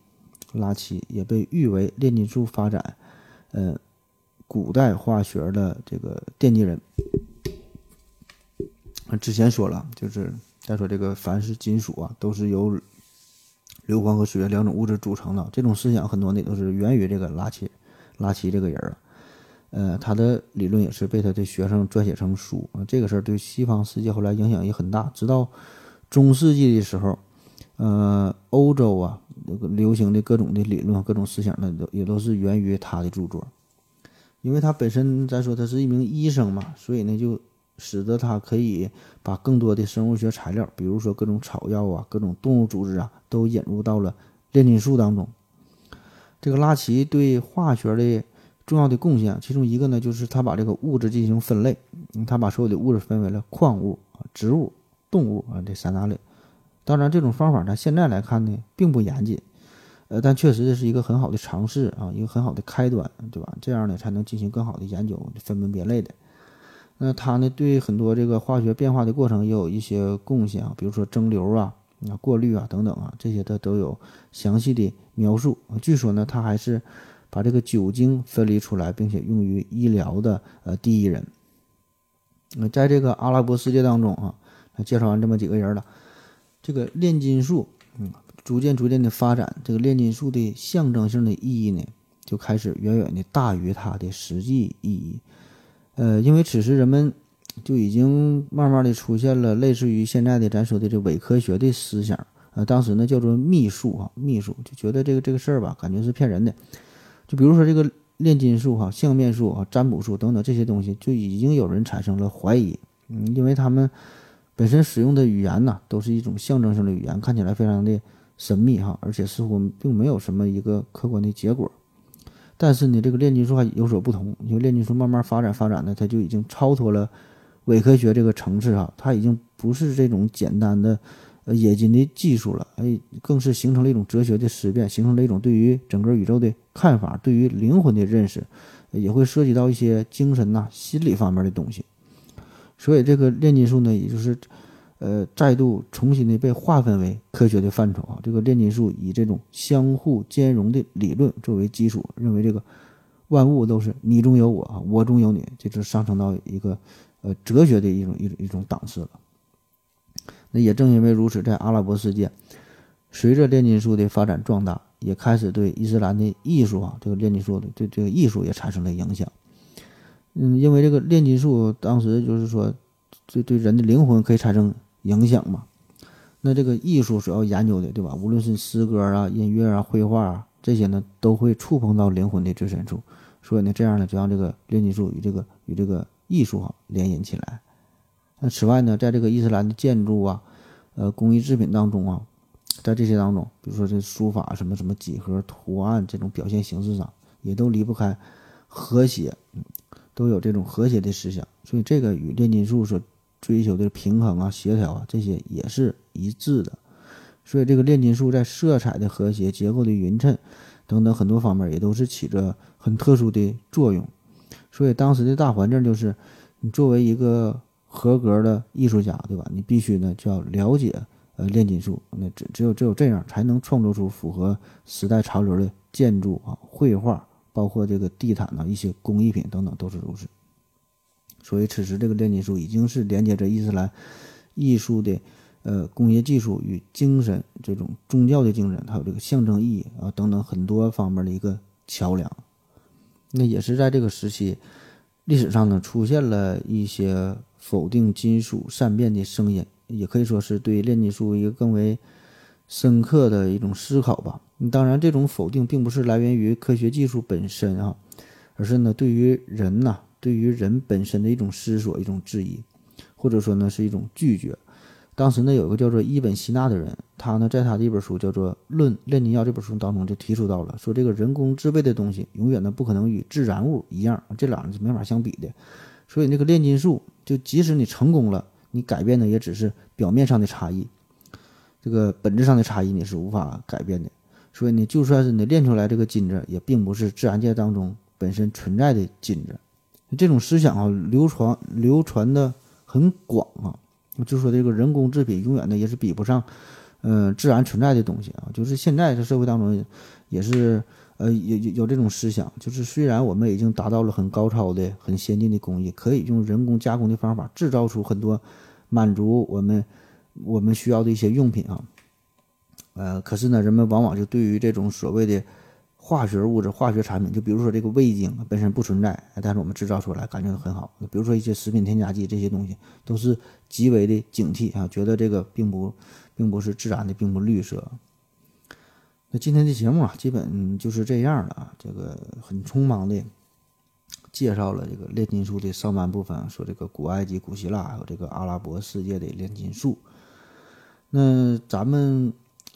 拉齐也被誉为炼金术发展呃古代化学的这个奠基人。之前说了，就是再说这个凡是金属啊，都是由硫磺和水两种物质组成的。这种思想很多呢都是源于这个拉齐拉齐这个人儿，呃，他的理论也是被他的学生撰写成书啊。这个事儿对西方世界后来影响也很大。直到中世纪的时候，呃，欧洲啊，流行的各种的理论、各种思想呢，都也都是源于他的著作。因为他本身咱说他是一名医生嘛，所以呢就。使得他可以把更多的生物学材料，比如说各种草药啊、各种动物组织啊，都引入到了炼金术当中。这个拉齐对化学的重要的贡献，其中一个呢，就是他把这个物质进行分类，他把所有的物质分为了矿物、植物、动物啊这三大类。当然，这种方法呢现在来看呢，并不严谨，呃，但确实这是一个很好的尝试啊，一个很好的开端，对吧？这样呢，才能进行更好的研究，分门别类的。那他呢，对很多这个化学变化的过程也有一些贡献啊，比如说蒸馏啊、啊过滤啊等等啊，这些他都有详细的描述。据说呢，他还是把这个酒精分离出来，并且用于医疗的呃第一人。那在这个阿拉伯世界当中啊，介绍完这么几个人了，这个炼金术，嗯，逐渐逐渐的发展，这个炼金术的象征性的意义呢，就开始远远的大于它的实际意义。呃，因为此时人们就已经慢慢的出现了类似于现在的咱说的这伪科学的思想，呃，当时呢叫做秘术啊，秘术就觉得这个这个事儿吧，感觉是骗人的。就比如说这个炼金术哈、相面术啊、占卜术等等这些东西，就已经有人产生了怀疑，嗯，因为他们本身使用的语言呢，都是一种象征性的语言，看起来非常的神秘哈，而且似乎并没有什么一个客观的结果。但是呢，这个炼金术还有所不同，因为炼金术慢慢发展发展呢，它就已经超脱了伪科学这个层次啊，它已经不是这种简单的呃冶金的技术了，哎，更是形成了一种哲学的思辨，形成了一种对于整个宇宙的看法，对于灵魂的认识，也会涉及到一些精神呐、心理方面的东西。所以这个炼金术呢，也就是。呃，再度重新的被划分为科学的范畴啊。这个炼金术以这种相互兼容的理论作为基础，认为这个万物都是你中有我，我中有你，这就上升到一个呃哲学的一种一种一种档次了。那也正因为如此，在阿拉伯世界，随着炼金术的发展壮大，也开始对伊斯兰的艺术啊，这个炼金术的对这个艺术也产生了影响。嗯，因为这个炼金术当时就是说，对对人的灵魂可以产生。影响嘛？那这个艺术所要研究的，对吧？无论是诗歌啊、音乐啊、绘画啊，这些呢，都会触碰到灵魂的最深处。所以呢，这样呢，就让这个炼金术与这个与这个艺术哈联姻起来。那此外呢，在这个伊斯兰的建筑啊、呃工艺制品当中啊，在这些当中，比如说这书法什么什么几何图案这种表现形式上，也都离不开和谐，都有这种和谐的思想。所以这个与炼金术所追求的平衡啊、协调啊，这些也是一致的。所以这个炼金术在色彩的和谐、结构的匀称等等很多方面也都是起着很特殊的作用。所以当时的大环境就是，你作为一个合格的艺术家，对吧？你必须呢就要了解呃炼金术，那只只有只有这样才能创作出符合时代潮流的建筑啊、绘画，包括这个地毯呐、一些工艺品等等都是如此。所以此时这个炼金术已经是连接着伊斯兰艺术的。呃，工业技术与精神这种宗教的精神，还有这个象征意义啊等等很多方面的一个桥梁。那也是在这个时期，历史上呢出现了一些否定金属善变的声音，也可以说是对炼金术一个更为深刻的一种思考吧。当然，这种否定并不是来源于科学技术本身啊，而是呢对于人呐，对于人本身的一种思索、一种质疑，或者说呢是一种拒绝。当时呢，有一个叫做伊本希纳的人，他呢在他的一本书叫做《论炼金药》这本书当中就提出到了，说这个人工制备的东西永远呢不可能与自然物一样，这俩是没法相比的。所以那个炼金术，就即使你成功了，你改变的也只是表面上的差异，这个本质上的差异你是无法改变的。所以你就算是你练出来这个金子，也并不是自然界当中本身存在的金子。这种思想啊，流传流传的很广啊。就说这个人工制品永远的也是比不上，嗯，自然存在的东西啊。就是现在这社会当中，也是呃有有有这种思想，就是虽然我们已经达到了很高超的、很先进的工艺，可以用人工加工的方法制造出很多满足我们我们需要的一些用品啊，呃，可是呢，人们往往就对于这种所谓的。化学物质、化学产品，就比如说这个味精本身不存在，但是我们制造出来感觉很好。比如说一些食品添加剂这些东西，都是极为的警惕啊，觉得这个并不并不是自然的，并不绿色。那今天的节目啊，基本就是这样了啊。这个很匆忙的介绍了这个炼金术的上半部分，说这个古埃及、古希腊还有这个阿拉伯世界的炼金术。那咱们。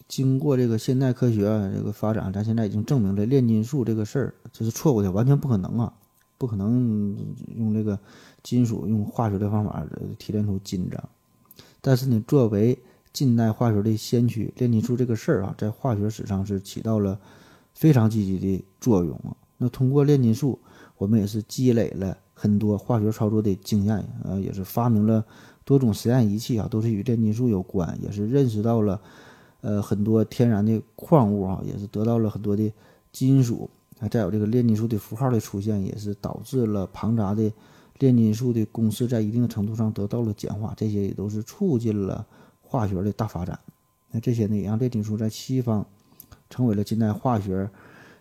经过这个现代科学这个发展，咱现在已经证明了炼金术这个事儿这是错误的，完全不可能啊！不可能用这个金属用化学的方法提炼出金子。但是呢，作为近代化学的先驱，炼金术这个事儿啊，在化学史上是起到了非常积极的作用啊。那通过炼金术，我们也是积累了很多化学操作的经验啊，也是发明了多种实验仪器啊，都是与炼金术有关，也是认识到了。呃，很多天然的矿物啊，也是得到了很多的金属啊。再有这个炼金术的符号的出现，也是导致了庞杂的炼金术的公式在一定程度上得到了简化。这些也都是促进了化学的大发展。那这些呢，也让炼金术在西方成为了近代化学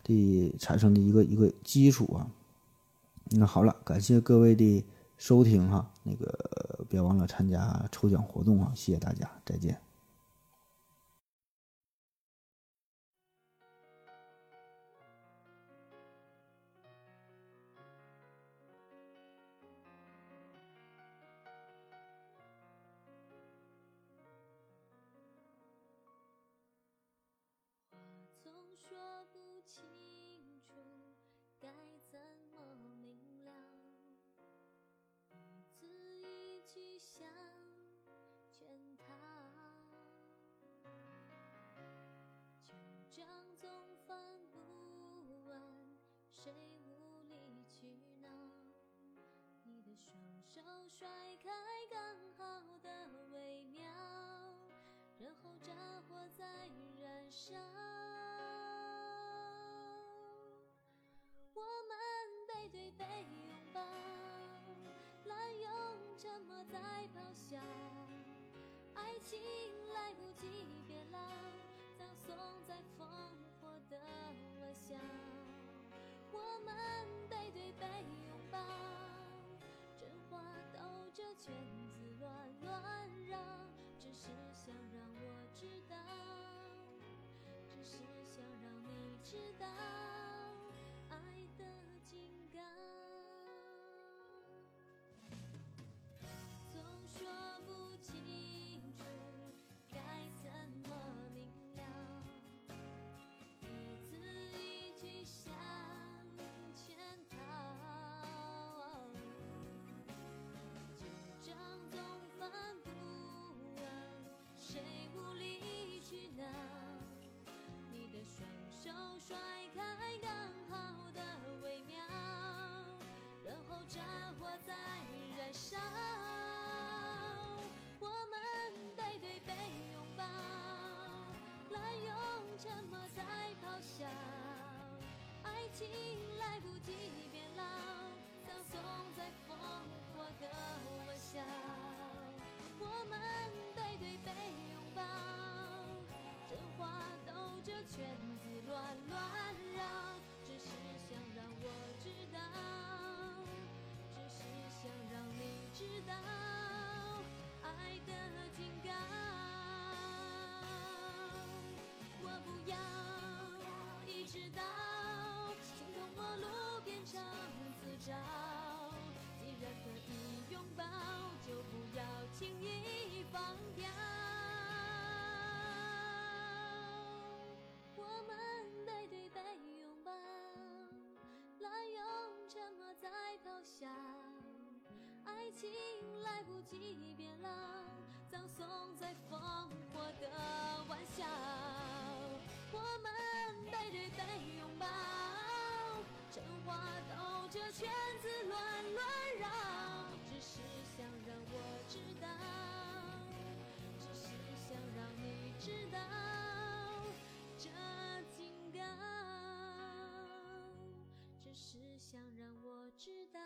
的产生的一个一个基础啊。那好了，感谢各位的收听哈，那个别忘了参加抽奖活动啊，谢谢大家，再见。说不清楚该怎么明了一字一句像圈套旧账总翻不完谁无理取闹你的双手甩开刚好的微妙然后战火再燃烧滥用沉默在咆哮。爱情来不及变老，葬送在烽火的玩笑。我们背对背拥抱。你的双手甩开，刚好的微妙，然后战火在燃烧。我们背对背拥抱，滥用沉默在咆哮，爱情来不及变老，葬送在烽火的玩笑。我们背对背拥抱。话兜着圈子乱乱绕，只是想让我知道，只是想让你知道爱的警告。我不要一直到形同陌路变成自找。既然可以拥抱，就不要轻易放掉。爱情来不及变老，葬送在烽火的玩笑。我们背对背拥抱，真话兜着圈子乱乱绕，只是想让我知道，只是想让你知道这警告，只是想让我知道。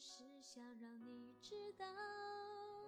只是想让你知道。